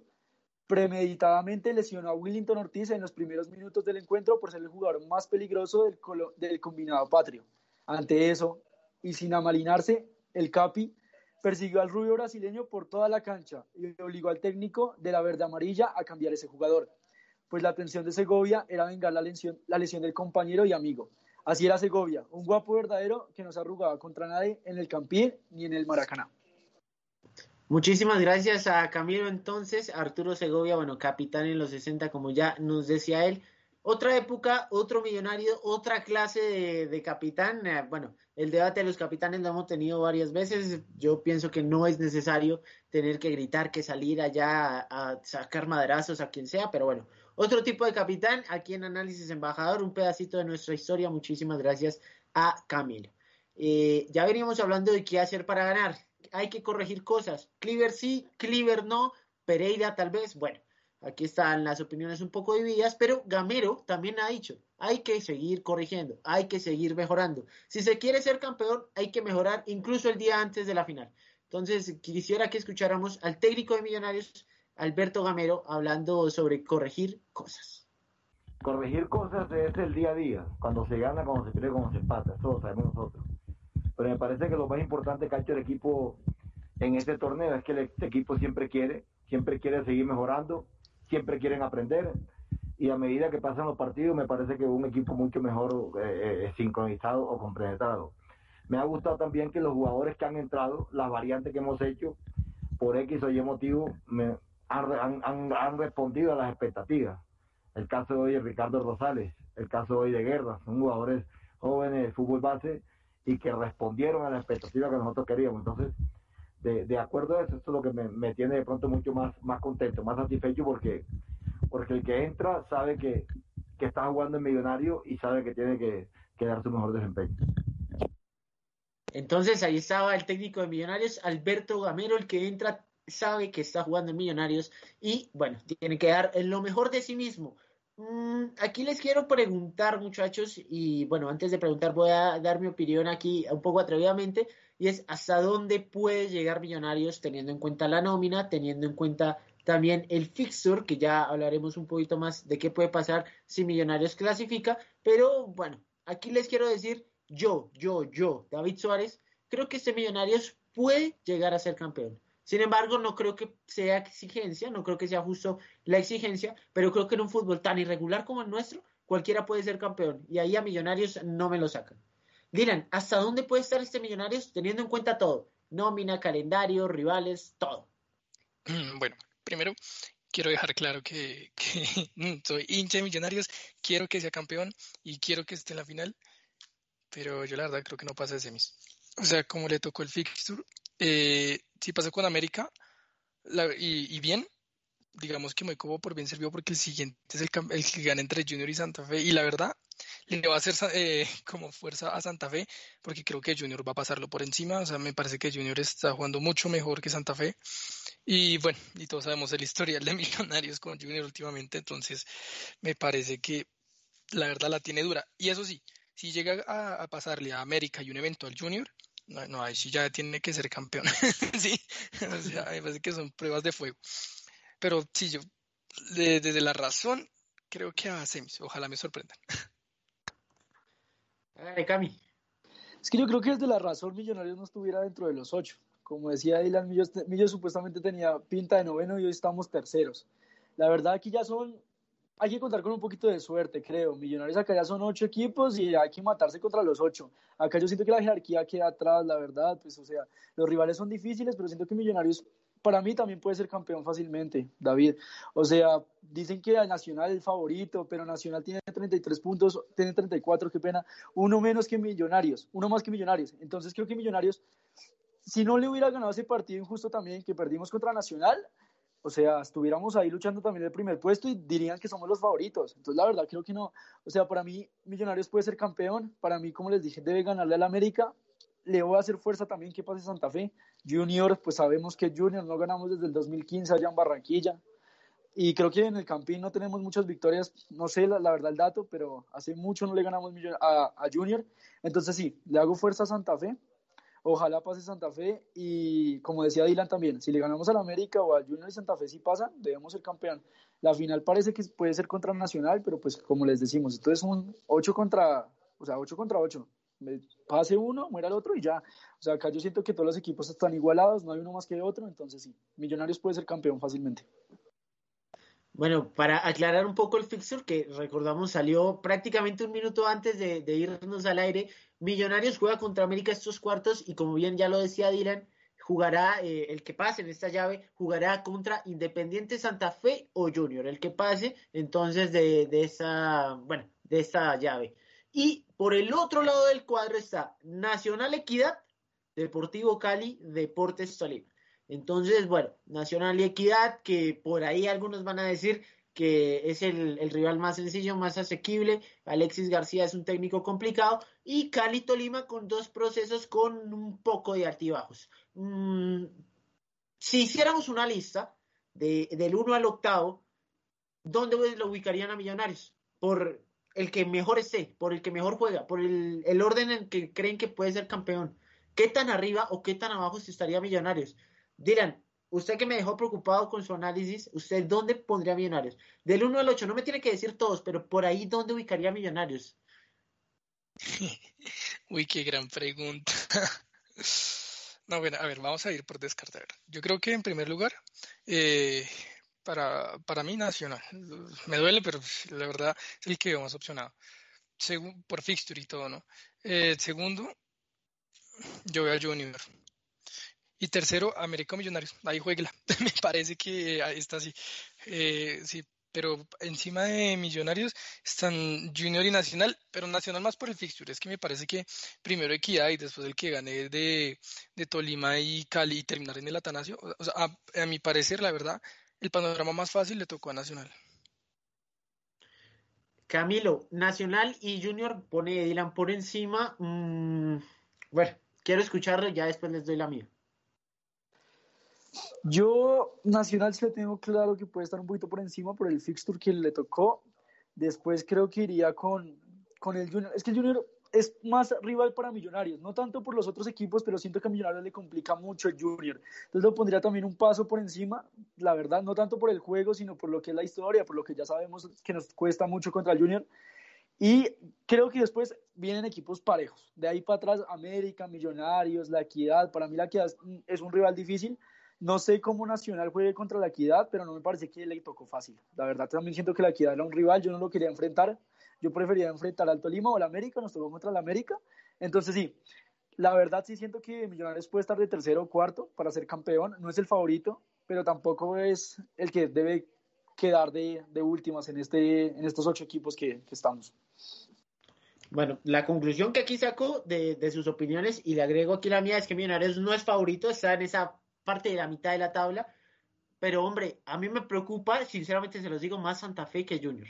premeditadamente lesionó a Willington Ortiz en los primeros minutos del encuentro por ser el jugador más peligroso del, del combinado patrio. Ante eso, y sin amalinarse, el Capi persiguió al rubio brasileño por toda la cancha y obligó al técnico de la verde amarilla a cambiar ese jugador, pues la atención de Segovia era vengar la lesión, la lesión del compañero y amigo. Así era Segovia, un guapo verdadero que no se arrugaba contra nadie en el Campín ni en el Maracaná. Muchísimas gracias a Camilo entonces, Arturo Segovia, bueno, capitán en los 60, como ya nos decía él, otra época, otro millonario, otra clase de, capitán. Eh, bueno, el debate de los capitanes lo hemos tenido varias veces. Yo pienso que no es necesario tener que gritar, que salir allá a, a, sacar maderazos a quien sea, pero bueno, otro tipo de capitán, aquí en Análisis Embajador, un pedacito de nuestra historia. Muchísimas gracias a Camilo. Eh, ya veníamos hablando de qué hacer para ganar. Hay que corregir cosas. Cleaver sí, Cleaver no, Pereira tal vez. Bueno, Aquí están las opiniones un poco divididas, pero Gamero también ha dicho, hay que seguir corrigiendo, hay que seguir mejorando. Si se quiere ser campeón, hay que mejorar incluso el día antes de la final. Entonces, quisiera que escucháramos al técnico de Millonarios, Alberto Gamero, hablando sobre corregir cosas. Corregir cosas es el día a día, cuando se gana, cuando se pierde, cuando se empata, eso sabemos nosotros. Pero me parece que lo más importante que ha hecho el equipo en este torneo es que el equipo siempre quiere, siempre quiere seguir mejorando, siempre quieren aprender y a medida que pasan los partidos me parece que un equipo mucho mejor eh, eh, sincronizado o compenetrado. Me ha gustado también que los jugadores que han entrado, las variantes que hemos hecho, por X o Y motivo, han, han, han respondido a las expectativas. El caso hoy de Ricardo Rosales, el caso hoy de Guerra, son jugadores jóvenes de fútbol base y que respondieron a las expectativas que nosotros queríamos. Entonces, de, de, acuerdo a eso, esto es lo que me, me, tiene de pronto mucho más, más contento, más satisfecho porque, porque el que entra sabe que, que está jugando en millonario y sabe que tiene que, que, dar su mejor desempeño. Entonces ahí estaba el técnico de Millonarios, Alberto Gamero, el que entra sabe que está jugando en Millonarios y bueno, tiene que dar lo mejor de sí mismo. Mm, aquí les quiero preguntar muchachos y bueno, antes de preguntar voy a dar mi opinión aquí un poco atrevidamente y es hasta dónde puede llegar Millonarios teniendo en cuenta la nómina, teniendo en cuenta también el fixture, que ya hablaremos un poquito más de qué puede pasar si Millonarios clasifica, pero bueno, aquí les quiero decir, yo, yo, yo, David Suárez, creo que este Millonarios puede llegar a ser campeón. Sin embargo, no creo que sea exigencia, no creo que sea justo la exigencia, pero creo que en un fútbol tan irregular como el nuestro, cualquiera puede ser campeón y ahí a Millonarios no me lo sacan. Dylan, ¿hasta dónde puede estar este Millonarios teniendo en cuenta todo? Nómina, calendario, rivales, todo. Bueno, primero quiero dejar claro que, que, soy hincha de Millonarios, quiero que sea campeón y quiero que esté en la final, pero yo la verdad creo que no pasa de semis. O sea, como le tocó el fixture, eh, si pasó con América y, bien, digamos que me como por bien servido porque el siguiente es el, que gana entre Junior y Santa Fe. Y la verdad, le va a hacer eh, como fuerza a Santa Fe porque creo que Junior va a pasarlo por encima. O sea, me parece que Junior está jugando mucho mejor que Santa Fe. Y bueno, y todos sabemos el historial de Millonarios con Junior últimamente, entonces me parece que la verdad la tiene dura. Y eso sí, si llega a, pasarle a América y un eventual Junior, no, no, ahí sí ya tiene que ser campeón. sí, o sea, me parece que son pruebas de fuego. Pero sí, yo de- desde la razón creo que a semis, ojalá me sorprendan. Hágale, Cami. Es que yo creo que desde la razón Millonarios no estuviera dentro de los ocho. Como decía Dylan, Millos, Millos supuestamente tenía pinta de noveno y hoy estamos terceros. La verdad aquí ya son, hay que contar con un poquito de suerte, creo. Millonarios acá ya son ocho equipos y hay que matarse contra los ocho. Acá yo siento que la jerarquía queda atrás, la verdad. Pues o sea, los rivales son difíciles, pero siento que Millonarios para mí también puede ser campeón fácilmente, David. O sea, dicen que Nacional es el favorito, pero Nacional tiene 33 puntos, tiene 34, qué pena, uno menos que Millonarios, uno más que Millonarios. Entonces creo que Millonarios, si no le hubiera ganado ese partido injusto también que perdimos contra Nacional, o sea, estuviéramos ahí luchando también el primer puesto y dirían que somos los favoritos. Entonces, la verdad, creo que no. O sea, para mí, Millonarios puede ser campeón. Para mí, como les dije, debe ganarle al América. Le voy a hacer fuerza también que pase Santa Fe. Junior, pues sabemos que Junior no ganamos desde el 2015 allá en Barranquilla. Y creo que en el Campín no tenemos muchas victorias, no sé la, la verdad el dato, pero hace mucho no le ganamos a, a Junior. Entonces sí, le hago fuerza a Santa Fe. Ojalá pase Santa Fe y como decía Dylan también, si le ganamos al América o al Junior y Santa Fe si pasan, debemos ser campeón. La final parece que puede ser contra Nacional, pero pues como les decimos, esto es un 8 contra, o sea, 8 contra 8. Me- Pase uno, muera el otro y ya. O sea, acá yo siento que todos los equipos están igualados, no hay uno más que otro, entonces sí, Millonarios puede ser campeón fácilmente. Bueno, para aclarar un poco el fixture, que recordamos salió prácticamente un minuto antes de, irnos al aire, Millonarios juega contra América estos cuartos y como bien ya lo decía Dylan, jugará, eh, el que pase en esta llave, jugará contra Independiente Santa Fe o Junior, el que pase entonces de, de esa, bueno, de esta llave. Y por el otro lado del cuadro está Nacional Equidad, Deportivo Cali, Deportes Tolima. Entonces, bueno, Nacional y Equidad, que por ahí algunos van a decir que es el, rival más sencillo, más asequible. Alexis García es un técnico complicado. Y Cali Tolima con dos procesos con un poco de altibajos. Mm, si hiciéramos una lista de, del 1 al octavo, ¿dónde lo ubicarían a Millonarios? Por el que mejor esté, por el que mejor juega, por el, el orden en que creen que puede ser campeón. ¿Qué tan arriba o qué tan abajo estaría Millonarios? Dylan, usted que me dejó preocupado con su análisis, ¿usted dónde pondría Millonarios? Del 1 al 8, no me tiene que decir todos, pero por ahí, ¿dónde ubicaría Millonarios? Uy, qué gran pregunta. No, bueno, a ver, vamos a ir por descartar. Yo creo que en primer lugar, eh, para, para mí Nacional. Me duele, pero la verdad es el que veo más opcionado. Según, por fixture y todo, ¿no? Eh, segundo, yo veo al Junior. Y tercero, América Millonarios. Ahí jueguela. Me parece que ahí está así. Eh, sí, pero encima de Millonarios están Junior y Nacional, pero Nacional más por el fixture. Es que me parece que primero Equidad y después el que gane de, de Tolima y Cali y terminar en el Atanasio. O sea, a, mi parecer, la verdad, el panorama más fácil le tocó a Nacional. Camilo, Nacional y Junior pone Dylan por encima. Mm, bueno, quiero escucharlo ya después les doy la mía. Yo, Nacional, sí le tengo claro que puede estar un poquito por encima por el fixture que le tocó. Después creo que iría con, con el Junior. Es que el Junior es más rival para Millonarios, no tanto por los otros equipos, pero siento que a Millonarios le complica mucho el Junior. Entonces lo pondría también un paso por encima, la verdad, no tanto por el juego, sino por lo que es la historia, por lo que ya sabemos que nos cuesta mucho contra el Junior. Y creo que después vienen equipos parejos. De ahí para atrás, América, Millonarios, La Equidad. Para mí La Equidad es un rival difícil. No sé cómo Nacional juegue contra La Equidad, pero no me parece que le tocó fácil. La verdad, también siento que La Equidad era un rival, yo no lo quería enfrentar. Yo prefería enfrentar al Tolima o al América, nos tocó contra el América. Entonces sí, la verdad sí siento que Millonarios puede estar de tercero o cuarto para ser campeón. No es el favorito, pero tampoco es el que debe quedar de, últimas en, este, en estos ocho equipos que, que estamos. bueno, la conclusión que aquí saco de, de, sus opiniones y le agrego aquí la mía es que Millonarios no es favorito, está en esa parte de la mitad de la tabla, pero hombre, a mí me preocupa, sinceramente se los digo, más Santa Fe que Junior.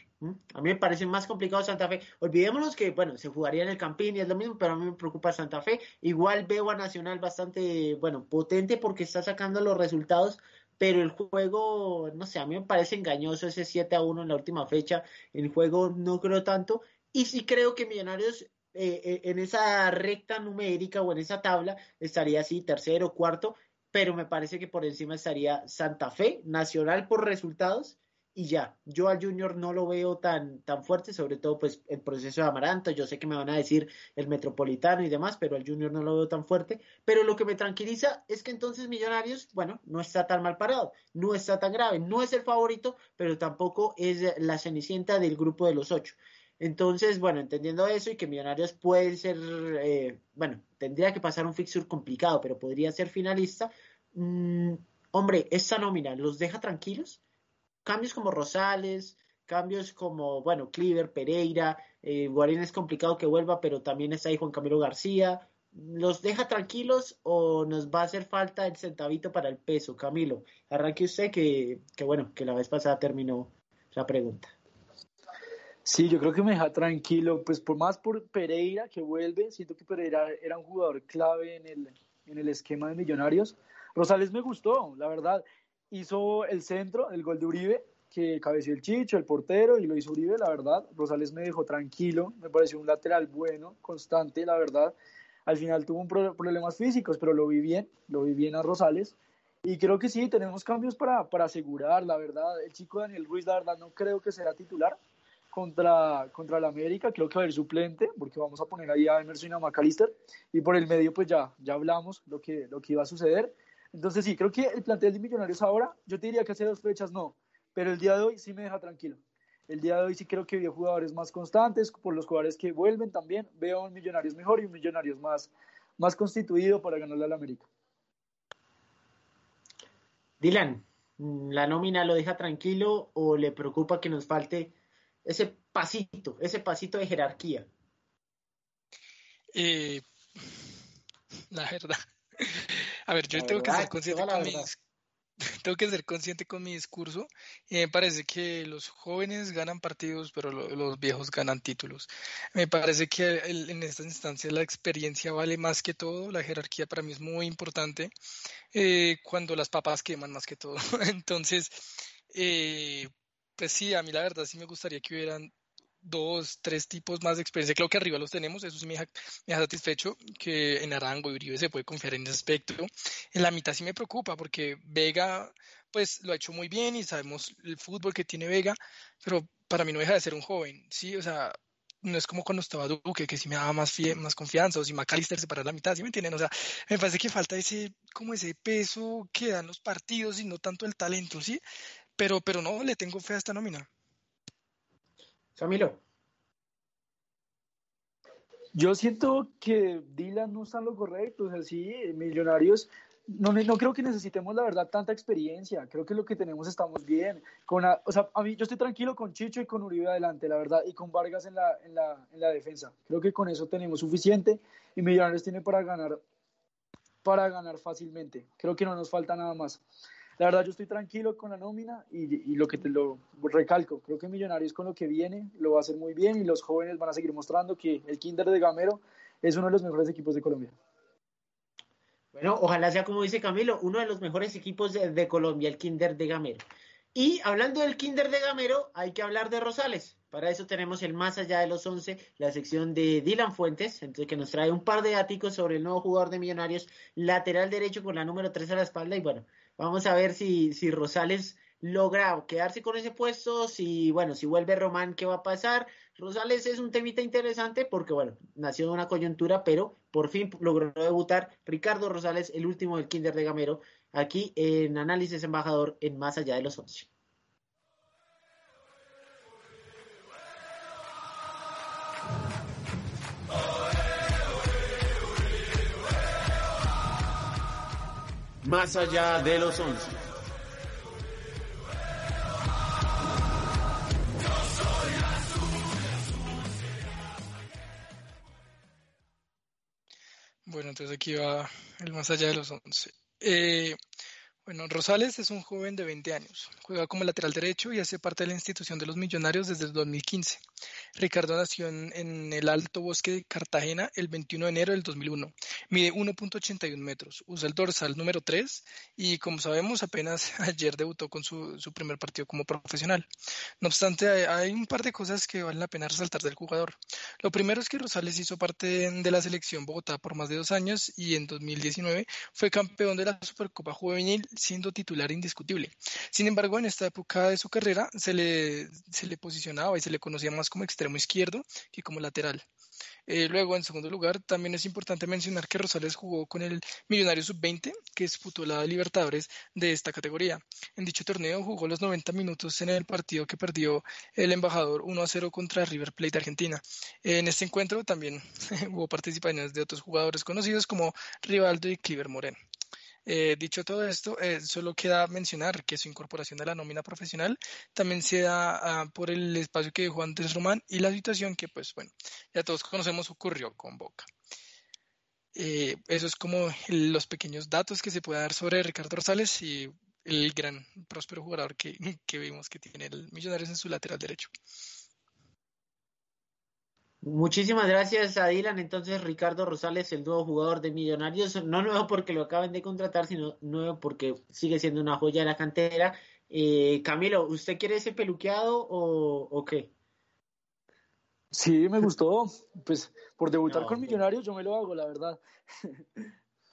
A mí me parece más complicado Santa Fe. Olvidémonos que, bueno, se jugaría en el Campín y es lo mismo, pero a mí me preocupa Santa Fe. Igual veo a Nacional bastante, bueno, potente porque está sacando los resultados, pero el juego, no sé, a mí me parece engañoso ese 7 a 1 en la última fecha. El juego no creo tanto. Y sí creo que Millonarios eh, eh, en esa recta numérica o en esa tabla estaría así, tercero, cuarto, pero me parece que por encima estaría Santa Fe, Nacional por resultados y ya. Yo al Junior no lo veo tan, tan fuerte, sobre todo pues el proceso de Amaranto, yo sé que me van a decir el Metropolitano y demás, pero al Junior no lo veo tan fuerte, pero lo que me tranquiliza es que entonces Millonarios, bueno, no está tan mal parado, no está tan grave, no es el favorito, pero tampoco es la cenicienta del grupo de los ocho. Entonces, bueno, entendiendo eso y que Millonarios puede ser, eh, bueno, tendría que pasar un fixture complicado, pero podría ser finalista. Mm, hombre, esta nómina los deja tranquilos. Cambios como Rosales, cambios como, bueno, Cleaver, Pereira, eh, Guarín es complicado que vuelva, pero también está ahí Juan Camilo García. ¿Los deja tranquilos o nos va a hacer falta el centavito para el peso? Camilo, arranque usted que, que bueno, que la vez pasada terminó la pregunta. Sí, yo creo que me deja tranquilo, pues por más por Pereira que vuelve, siento que Pereira era un jugador clave en el, en el esquema de Millonarios. Rosales me gustó, la verdad, hizo el centro, el gol de Uribe, que cabeció el Chicho, el portero, y lo hizo Uribe, la verdad. Rosales me dejó tranquilo, me pareció un lateral bueno, constante, la verdad. Al final tuvo un problemas físicos, pero lo vi bien, lo vi bien a Rosales. Y creo que sí, tenemos cambios para, para asegurar, la verdad. El chico Daniel Ruiz, la verdad, no creo que será titular, contra, contra el América, creo que va a haber suplente, porque vamos a poner ahí a Emerson y a McAllister, y por el medio pues ya, ya hablamos lo que, lo que iba a suceder. Entonces sí, creo que el plantel de Millonarios ahora, yo te diría que hace dos fechas no, pero el día de hoy sí me deja tranquilo. El día de hoy sí creo que veo jugadores más constantes, por los jugadores que vuelven también, veo un Millonarios mejor y un Millonarios más, más constituido para ganarle al América. Dylan, ¿la nómina lo deja tranquilo o le preocupa que nos falte ese pasito, ese pasito de jerarquía? Eh, la verdad. A ver, yo tengo que ser consciente con mis, tengo que ser consciente con mi discurso. Y me parece que los jóvenes ganan partidos, pero los viejos ganan títulos. Me parece que en esta instancia la experiencia vale más que todo. La jerarquía para mí es muy importante. Eh, cuando las papas queman más que todo. Entonces, eh, pues sí, a mí la verdad sí me gustaría que hubieran dos, tres tipos más de experiencia. Creo que arriba los tenemos, eso sí me deja, satisfecho, que en Arango y Uribe se puede confiar en ese aspecto. En la mitad sí me preocupa, porque Vega, pues lo ha hecho muy bien y sabemos el fútbol que tiene Vega, pero para mí no deja de ser un joven, ¿sí? O sea, no es como cuando estaba Duque, que sí me daba más, más confianza, o si McAllister se para la mitad, ¿sí me entienden? O sea, me parece que falta ese, como ese peso que dan los partidos y no tanto el talento, ¿sí? Pero, pero no, le tengo fe a esta nómina. Camilo. Yo siento que Dylan no está en lo correcto. O sea, sí, Millonarios, no, no creo que necesitemos, la verdad, tanta experiencia. Creo que lo que tenemos estamos bien. Con, o sea, a mí, yo estoy tranquilo con Chicho y con Uribe adelante, la verdad, y con Vargas en la, en la, en la defensa. Creo que con eso tenemos suficiente y Millonarios tiene para ganar, para ganar fácilmente. Creo que no nos falta nada más la verdad yo estoy tranquilo con la nómina y, lo que te lo recalco, creo que Millonarios con lo que viene lo va a hacer muy bien y los jóvenes van a seguir mostrando que el Kinder de Gamero es uno de los mejores equipos de Colombia. Bueno, ojalá sea como dice Camilo, uno de los mejores equipos de, Colombia, el Kinder de Gamero. Y hablando del Kinder de Gamero, hay que hablar de Rosales. Para eso tenemos el más allá de los 11, la sección de Dylan Fuentes, entonces que nos trae un par de áticos sobre el nuevo jugador de Millonarios, lateral derecho con la número 3 a la espalda. Y bueno, Vamos a ver si, si Rosales logra quedarse con ese puesto, si, bueno, si vuelve Román, ¿qué va a pasar? Rosales es un temita interesante porque, bueno, nació de una coyuntura, pero por fin logró debutar Ricardo Rosales, el último del Kinder de Gamero, aquí en Análisis Embajador en Más Allá de los Once. más allá de los once. Bueno, entonces aquí va el más allá de los once. Eh, bueno, Rosales es un joven de 20 años. Juega como lateral derecho y hace parte de la institución de los Millonarios desde el 2015. Ricardo nació en, el Alto Bosque de Cartagena el 21 de enero del 2001. Mide 1.81 metros. Usa el dorsal número 3 y, como sabemos, apenas ayer debutó con su, su primer partido como profesional. No obstante, hay, hay un par de cosas que valen la pena resaltar del jugador. Lo primero es que Rosales hizo parte de la selección Bogotá por más de dos años y en 2019 fue campeón de la Supercopa Juvenil siendo titular indiscutible. Sin embargo, en esta época de su carrera se le, se le posicionaba y se le conocía más como extremo izquierdo que como lateral. Eh, luego, en segundo lugar, también es importante mencionar que Rosales jugó con el Millonario Sub-20, que disputó la Libertadores de esta categoría. En dicho torneo jugó los 90 minutos en el partido que perdió el embajador 1 a 0 contra River Plate Argentina. En este encuentro también hubo participaciones de otros jugadores conocidos como Rivaldo y Cliver Moreno. Eh, dicho todo esto, eh, solo queda mencionar que su incorporación a la nómina profesional también se da uh, por el espacio que dejó antes Román y la situación que, pues bueno, ya todos conocemos ocurrió con Boca. Eh, eso es como los pequeños datos que se puede dar sobre Ricardo Rosales y el gran próspero jugador que, que vimos que tiene el Millonarios en su lateral derecho. Muchísimas gracias a Dylan. Entonces, Ricardo Rosales, el nuevo jugador de Millonarios, no nuevo porque lo acaban de contratar, sino nuevo porque sigue siendo una joya de la cantera. Eh, Camilo, ¿usted quiere ese peluqueado o, o, qué? Sí, me gustó. Pues por debutar no, con Millonarios yo me lo hago, la verdad.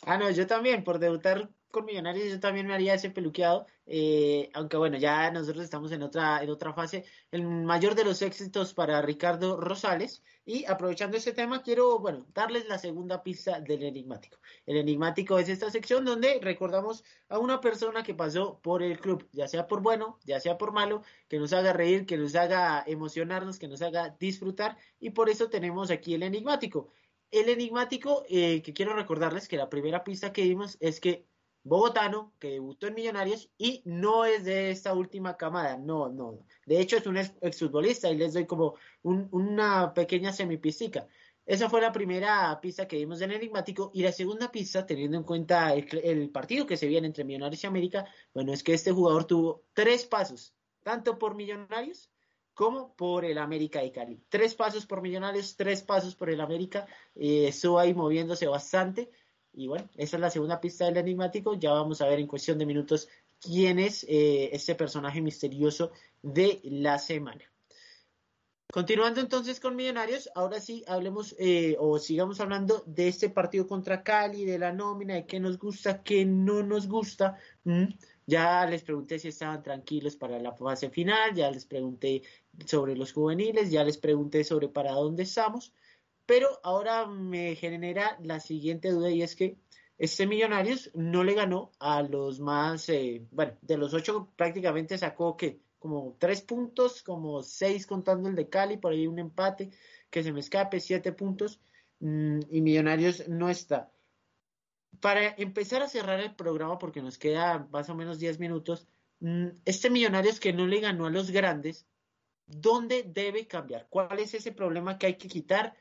Ah, no, yo también, por debutar con Millonarios yo también me haría ese peluqueado, eh, aunque bueno, ya nosotros estamos en otra, en otra fase. El mayor de los éxitos para Ricardo Rosales. Y aprovechando este tema, quiero, bueno, darles la segunda pista del enigmático. El enigmático es esta sección donde recordamos a una persona que pasó por el club, ya sea por bueno, ya sea por malo, que nos haga reír, que nos haga emocionarnos, que nos haga disfrutar. Y por eso tenemos aquí el enigmático. El enigmático, eh, que quiero recordarles que la primera pista que dimos es que bogotano que debutó en Millonarios y no es de esta última camada, no, no. De hecho es un exfutbolista y les doy como un, una pequeña semipistica. Esa fue la primera pista que dimos del enigmático y la segunda pista, teniendo en cuenta el, el, partido que se viene entre Millonarios y América, bueno, es que este jugador tuvo tres pasos, tanto por Millonarios como por el América de Cali. Tres pasos por Millonarios, tres pasos por el América, eh, estuvo ahí moviéndose bastante. Y bueno, esa es la segunda pista del enigmático. Ya vamos a ver en cuestión de minutos quién es eh, este personaje misterioso de la semana. Continuando entonces con Millonarios, ahora sí hablemos eh, o sigamos hablando de este partido contra Cali, de la nómina, de qué nos gusta, qué no nos gusta. ¿Mm? Ya les pregunté si estaban tranquilos para la fase final, ya les pregunté sobre los juveniles, ya les pregunté sobre para dónde estamos. Pero ahora me genera la siguiente duda y es que este Millonarios no le ganó a los más, eh, bueno, de los ocho prácticamente sacó que como tres puntos, como seis contando el de Cali, por ahí un empate, que se me escape, siete puntos, mmm, y Millonarios no está. Para empezar a cerrar el programa, porque nos queda más o menos diez minutos, mmm, este Millonarios que no le ganó a los grandes, ¿dónde debe cambiar? ¿Cuál es ese problema que hay que quitar?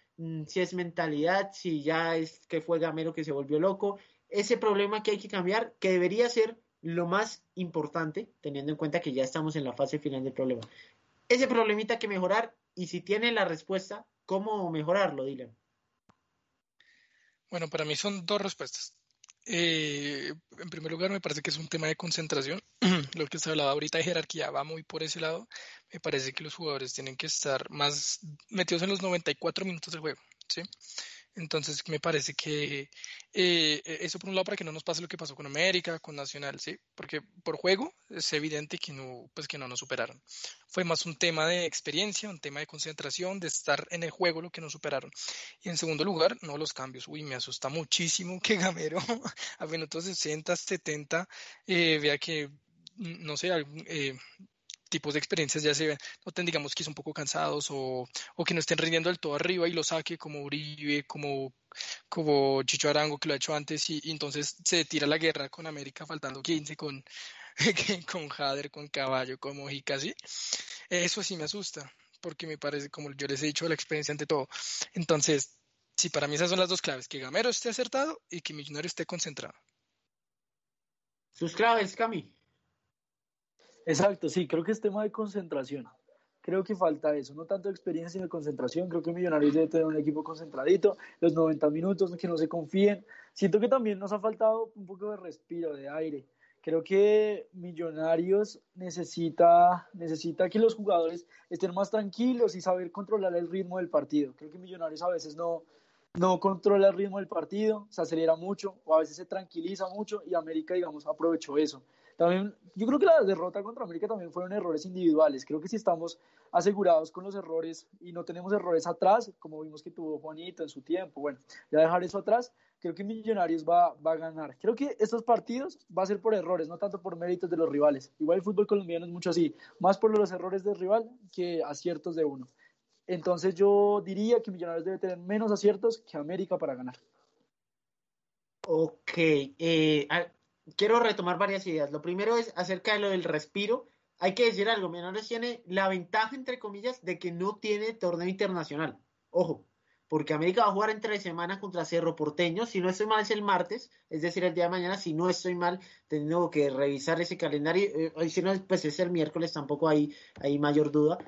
Si es mentalidad, si ya es que fue Gamero que se volvió loco, ese problema que hay que cambiar, que debería ser lo más importante, teniendo en cuenta que ya estamos en la fase final del problema. Ese problemita que mejorar y si tiene la respuesta, ¿cómo mejorarlo, Dylan? Bueno, para mí son dos respuestas. Eh, en primer lugar, me parece que es un tema de concentración. Lo que se hablaba ahorita de jerarquía va muy por ese lado. Me parece que los jugadores tienen que estar más metidos en los 94 minutos del juego. ¿sí? Entonces, me parece que eh, eso por un lado para que no nos pase lo que pasó con América, con Nacional, ¿sí? Porque por juego es evidente que no, pues que no nos superaron. Fue más un tema de experiencia, un tema de concentración, de estar en el juego lo que nos superaron. Y en segundo lugar, no los cambios. Uy, me asusta muchísimo que Gamero a minutos 60, 70, eh, vea que, no sé, eh, tipos de experiencias ya se noten, digamos, que son un poco cansados o, o, que no estén rindiendo del todo arriba y lo saque como Uribe, como, como Chicho Arango, que lo ha hecho antes, y, y entonces se tira la guerra con América faltando 15, con, con Jader, con Caballo, con Mojica, ¿sí? Eso sí me asusta, porque me parece, como yo les he dicho, la experiencia ante todo. Entonces, Sí, para mí esas son las dos claves, que Gamero esté acertado y que Millonario esté concentrado. Sus claves, Cami. Exacto, sí, creo que es tema de concentración. Creo que falta eso, no tanto experiencia, sino concentración. Creo que Millonarios debe tener un equipo concentradito, los 90 minutos, que no se confíen. Siento que también nos ha faltado un poco de respiro, de aire. Creo que Millonarios necesita, necesita que los jugadores estén más tranquilos y saber controlar el ritmo del partido. Creo que Millonarios a veces no, no controla el ritmo del partido, se acelera mucho o a veces se tranquiliza mucho y América, digamos, aprovechó eso. También, yo creo que la derrota contra América también fueron errores individuales. Creo que si estamos asegurados con los errores y no tenemos errores atrás, como vimos que tuvo Juanito en su tiempo, bueno, ya dejar eso atrás, creo que Millonarios va, va a ganar. Creo que estos partidos va a ser por errores, no tanto por méritos de los rivales. Igual el fútbol colombiano es mucho así, más por los errores del rival que aciertos de uno. Entonces yo diría que Millonarios debe tener menos aciertos que América para ganar. Ok, eh, quiero retomar varias ideas. Lo primero es acerca de lo del respiro. Hay que decir algo, Millonarios tiene la ventaja, entre comillas, de que no tiene torneo internacional. Ojo, porque América va a jugar entre semana contra Cerro Porteño. Si no estoy mal, es el martes, es decir, el día de mañana. Si no estoy mal, tengo que revisar ese calendario. Eh, si no, pues es el miércoles, tampoco hay, hay mayor duda.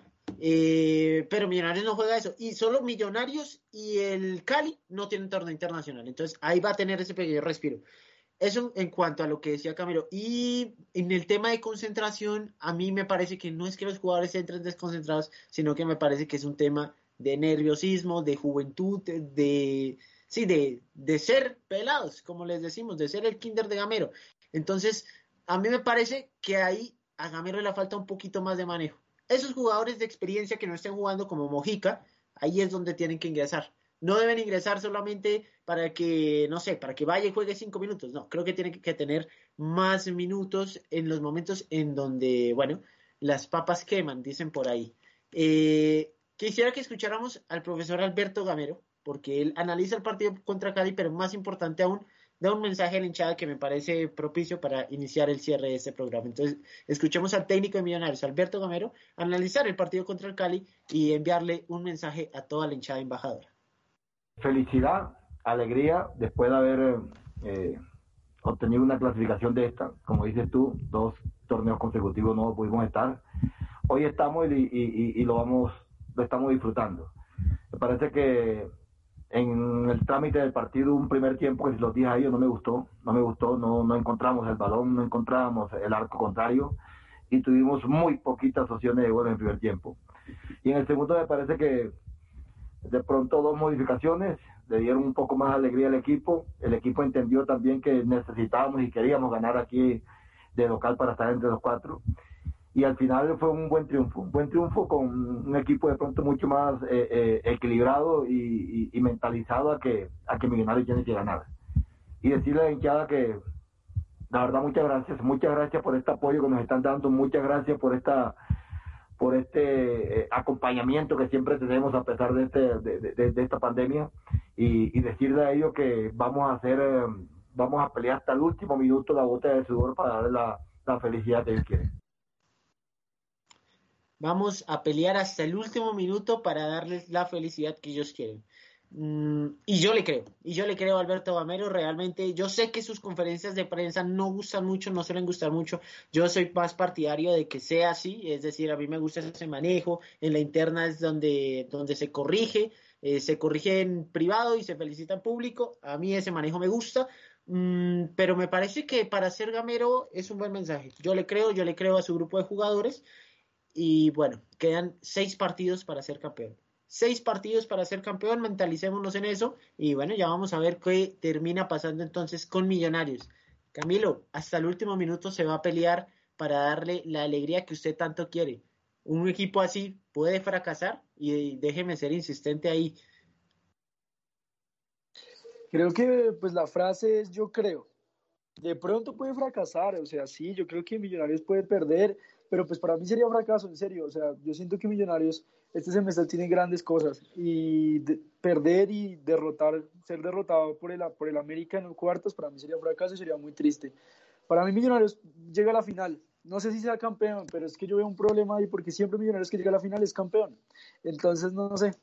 Eh, pero Millonarios no juega eso. Y solo Millonarios y el Cali no tienen torneo internacional. Entonces ahí va a tener ese pequeño respiro. Eso en cuanto a lo que decía Camilo. Y en el tema de concentración, a mí me parece que no es que los jugadores entren desconcentrados, sino que me parece que es un tema de nerviosismo, de juventud, de, sí, de, de ser pelados, como les decimos, de ser el kinder de Gamero. Entonces, a mí me parece que ahí a Gamero le falta un poquito más de manejo. Esos jugadores de experiencia que no estén jugando como Mojica, ahí es donde tienen que ingresar. No deben ingresar solamente para que, no sé, para que vaya y juegue cinco minutos. No, creo que tiene que tener más minutos en los momentos en donde, bueno, las papas queman, dicen por ahí. Eh, quisiera que escucháramos al profesor Alberto Gamero, porque él analiza el partido contra Cali, pero más importante aún, da un mensaje a la hinchada que me parece propicio para iniciar el cierre de este programa. Entonces, escuchemos al técnico de Millonarios, Alberto Gamero, analizar el partido contra el Cali y enviarle un mensaje a toda la hinchada embajadora felicidad, alegría después de haber eh, obtenido una clasificación de esta. Como dices tú, dos torneos consecutivos no pudimos estar. Hoy estamos y, lo vamos, lo estamos disfrutando. Me parece que en el trámite del partido un primer tiempo que si los dije a ellos no me gustó, no me gustó, no, no encontramos el balón, no encontramos el arco contrario y tuvimos muy poquitas opciones de gol en el primer tiempo. Y en el segundo me parece que de pronto dos modificaciones le dieron un poco más alegría al equipo. El equipo entendió también que necesitábamos y queríamos ganar aquí de local para estar entre los cuatro. Y al final fue un buen triunfo, un buen triunfo con un equipo de pronto mucho más eh, eh, equilibrado y, mentalizado a que, a que Millonarios tiene que ganar. Y decirle a la hinchada que, la verdad, muchas gracias, muchas gracias por este apoyo que nos están dando, muchas gracias por esta por este eh, acompañamiento que siempre tenemos a pesar de, este, de, esta pandemia y, decirle a ellos que vamos a hacer, eh, vamos a pelear hasta el último minuto la bota de sudor para darle la, la felicidad que ellos quieren. Vamos a pelear hasta el último minuto para darles la felicidad que ellos quieren. Mm, y yo le creo, y yo le creo a Alberto Gamero, realmente, yo sé que sus conferencias de prensa no gustan mucho, no suelen gustar mucho, yo soy más partidario de que sea así, es decir, a mí me gusta ese manejo, en la interna es donde, donde se corrige, eh, se corrige en privado y se felicita en público, a mí ese manejo me gusta, mm, pero me parece que para ser Gamero es un buen mensaje, yo le creo, yo le creo a su grupo de jugadores, y bueno, quedan seis partidos para ser campeón seis partidos para ser campeón, mentalicémonos en eso y bueno, ya vamos a ver qué termina pasando entonces con Millonarios. Camilo, hasta el último minuto se va a pelear para darle la alegría que usted tanto quiere. Un equipo así puede fracasar y déjeme ser insistente ahí. Creo que pues la frase es yo creo. De pronto puede fracasar, o sea, sí, yo creo que Millonarios puede perder, pero pues para mí sería un fracaso, en serio, o sea, yo siento que Millonarios este semestre tiene grandes cosas y perder y derrotar, ser derrotado por el, por el América en los cuartos, para mí sería un fracaso y sería muy triste. Para mí Millonarios llega a la final, no sé si sea campeón, pero es que yo veo un problema ahí porque siempre Millonarios que llega a la final es campeón. Entonces, no, no sé,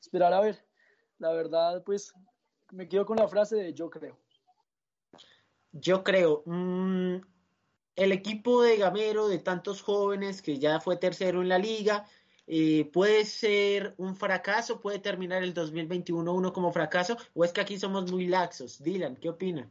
esperar a ver. la verdad, pues me quedo con la frase de yo creo. Yo creo, mm, el equipo de Gamero, de tantos jóvenes que ya fue tercero en la liga, eh, puede ser un fracaso, puede terminar el 2021 uno como fracaso, o es que aquí somos muy laxos. Dylan, ¿qué opina?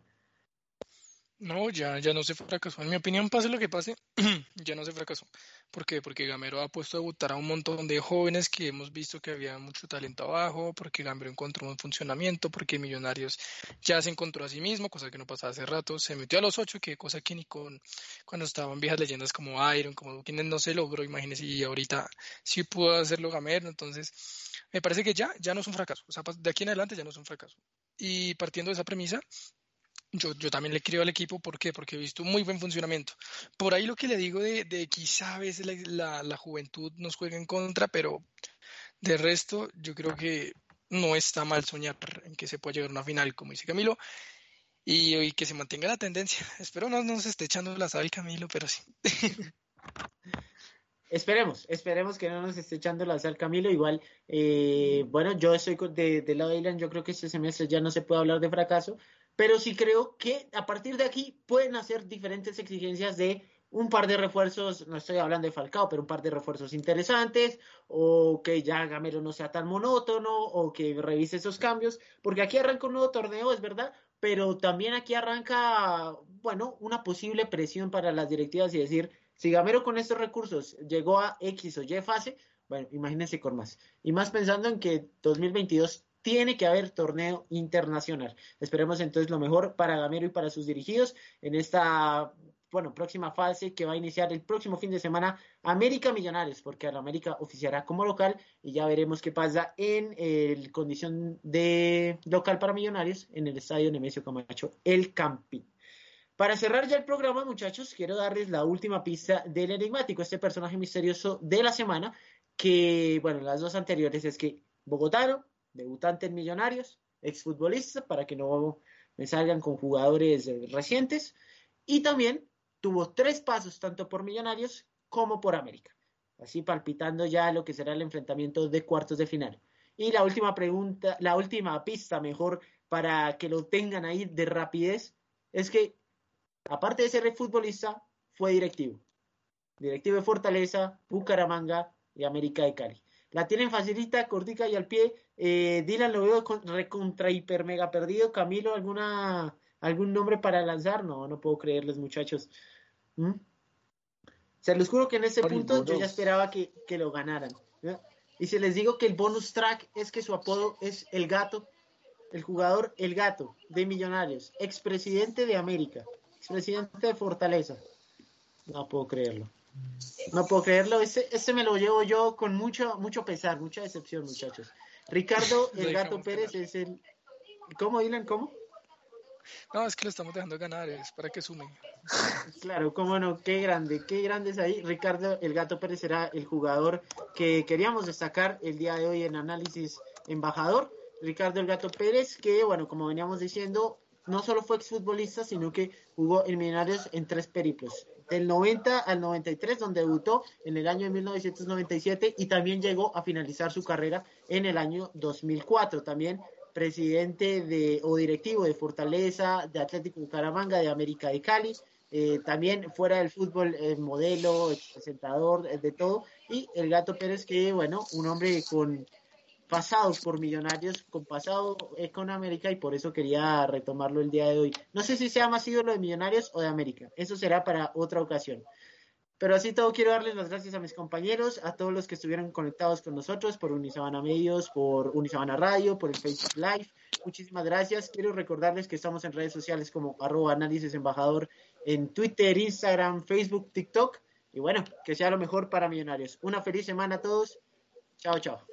No, ya, ya no se fracasó. En mi opinión, pase lo que pase, ya no se fracasó. ¿Por qué? Porque Gamero ha puesto a debutar a un montón de jóvenes que hemos visto que había mucho talento abajo, porque Gamero encontró un funcionamiento, porque Millonarios ya se encontró a sí mismo, cosa que no pasaba hace rato, se metió a los ocho, que cosa que ni con cuando estaban viejas leyendas como Iron, como quienes no se logró, imagínense, y ahorita sí pudo hacerlo Gamero, entonces me parece que ya, ya no es un fracaso. O sea, de aquí en adelante ya no es un fracaso. Y partiendo de esa premisa, yo, yo también le creo al equipo, ¿por qué? Porque he visto un muy buen funcionamiento. Por ahí lo que le digo de, de quizá a veces la, la, la, juventud nos juega en contra, pero de resto yo creo que no está mal soñar en que se pueda llegar a una final, como dice Camilo, y, y que se mantenga la tendencia. Espero no nos esté echando la sal Camilo, pero sí. Esperemos, esperemos que no nos esté echando la sal Camilo. Igual, eh, bueno, yo estoy de, del lado de Ilan, yo creo que este semestre ya no se puede hablar de fracaso, pero sí creo que a partir de aquí pueden hacer diferentes exigencias de un par de refuerzos, no estoy hablando de Falcao, pero un par de refuerzos interesantes, o que ya Gamero no sea tan monótono, o que revise esos cambios, porque aquí arranca un nuevo torneo, es verdad, pero también aquí arranca, bueno, una posible presión para las directivas y decir, si Gamero con estos recursos llegó a X o Y fase, bueno, imagínense con más. Y más pensando en que 2022 tiene que haber torneo internacional. Esperemos entonces lo mejor para Gamero y para sus dirigidos en esta bueno, próxima fase que va a iniciar el próximo fin de semana América Millonarios, porque la América oficiará como local y ya veremos qué pasa en el condición de local para Millonarios en el estadio Nemesio Camacho, el Campín. Para cerrar ya el programa, muchachos, quiero darles la última pista del enigmático, este personaje misterioso de la semana, que, bueno, las dos anteriores es que Bogotano, debutante en Millonarios, exfutbolista, para que no me salgan con jugadores recientes, y también tuvo tres pasos tanto por Millonarios como por América, así palpitando ya lo que será el enfrentamiento de cuartos de final. Y la última pregunta, la última pista mejor para que lo tengan ahí de rapidez, es que aparte de ser futbolista, fue directivo. Directivo de Fortaleza, Bucaramanga y América de Cali. La tienen facilita, cortica y al pie. Eh, Dylan lo veo con, recontra hiper mega perdido. Camilo, ¿alguna, ¿algún nombre para lanzar? No, no puedo creerles, muchachos. ¿Mm? Se los juro que en ese punto yo ya esperaba que, que lo ganaran. Y si les digo que el bonus track es que su apodo es El Gato, el jugador El Gato de Millonarios, expresidente de América, expresidente de Fortaleza. No puedo creerlo. No puedo creerlo, ese, ese me lo llevo yo con mucho, mucho pesar, mucha decepción, muchachos. Ricardo El Gato Pérez es el... ¿Cómo, Dylan? ¿Cómo? No, es que lo estamos dejando ganar, es para que sumen. Claro, cómo no, qué grande, qué grande es ahí. Ricardo El Gato Pérez será el jugador que queríamos destacar el día de hoy en análisis embajador. Ricardo El Gato Pérez, que bueno, como veníamos diciendo, no solo fue exfutbolista, sino que jugó en Millonarios en tres periplos. Del 90 al 93, donde debutó en el año de 1997 y también llegó a finalizar su carrera en el año 2004. También presidente de, o directivo de Fortaleza, de Atlético Bucaramanga, de América de Cali, eh, también fuera del fútbol, eh, modelo, presentador, eh, de todo, y el Gato Pérez, que bueno, un hombre con pasados por millonarios, con pasado con América, y por eso quería retomarlo el día de hoy. No sé si sea más ídolo de millonarios o de América, eso será para otra ocasión. Pero así todo, quiero darles las gracias a mis compañeros, a todos los que estuvieron conectados con nosotros por Unisabana Medios, por Unisabana Radio, por el Facebook Live. Muchísimas gracias. Quiero recordarles que estamos en redes sociales como arroba análisis embajador en Twitter, Instagram, Facebook, TikTok. Y bueno, que sea lo mejor para Millonarios. Una feliz semana a todos. Chao, chao.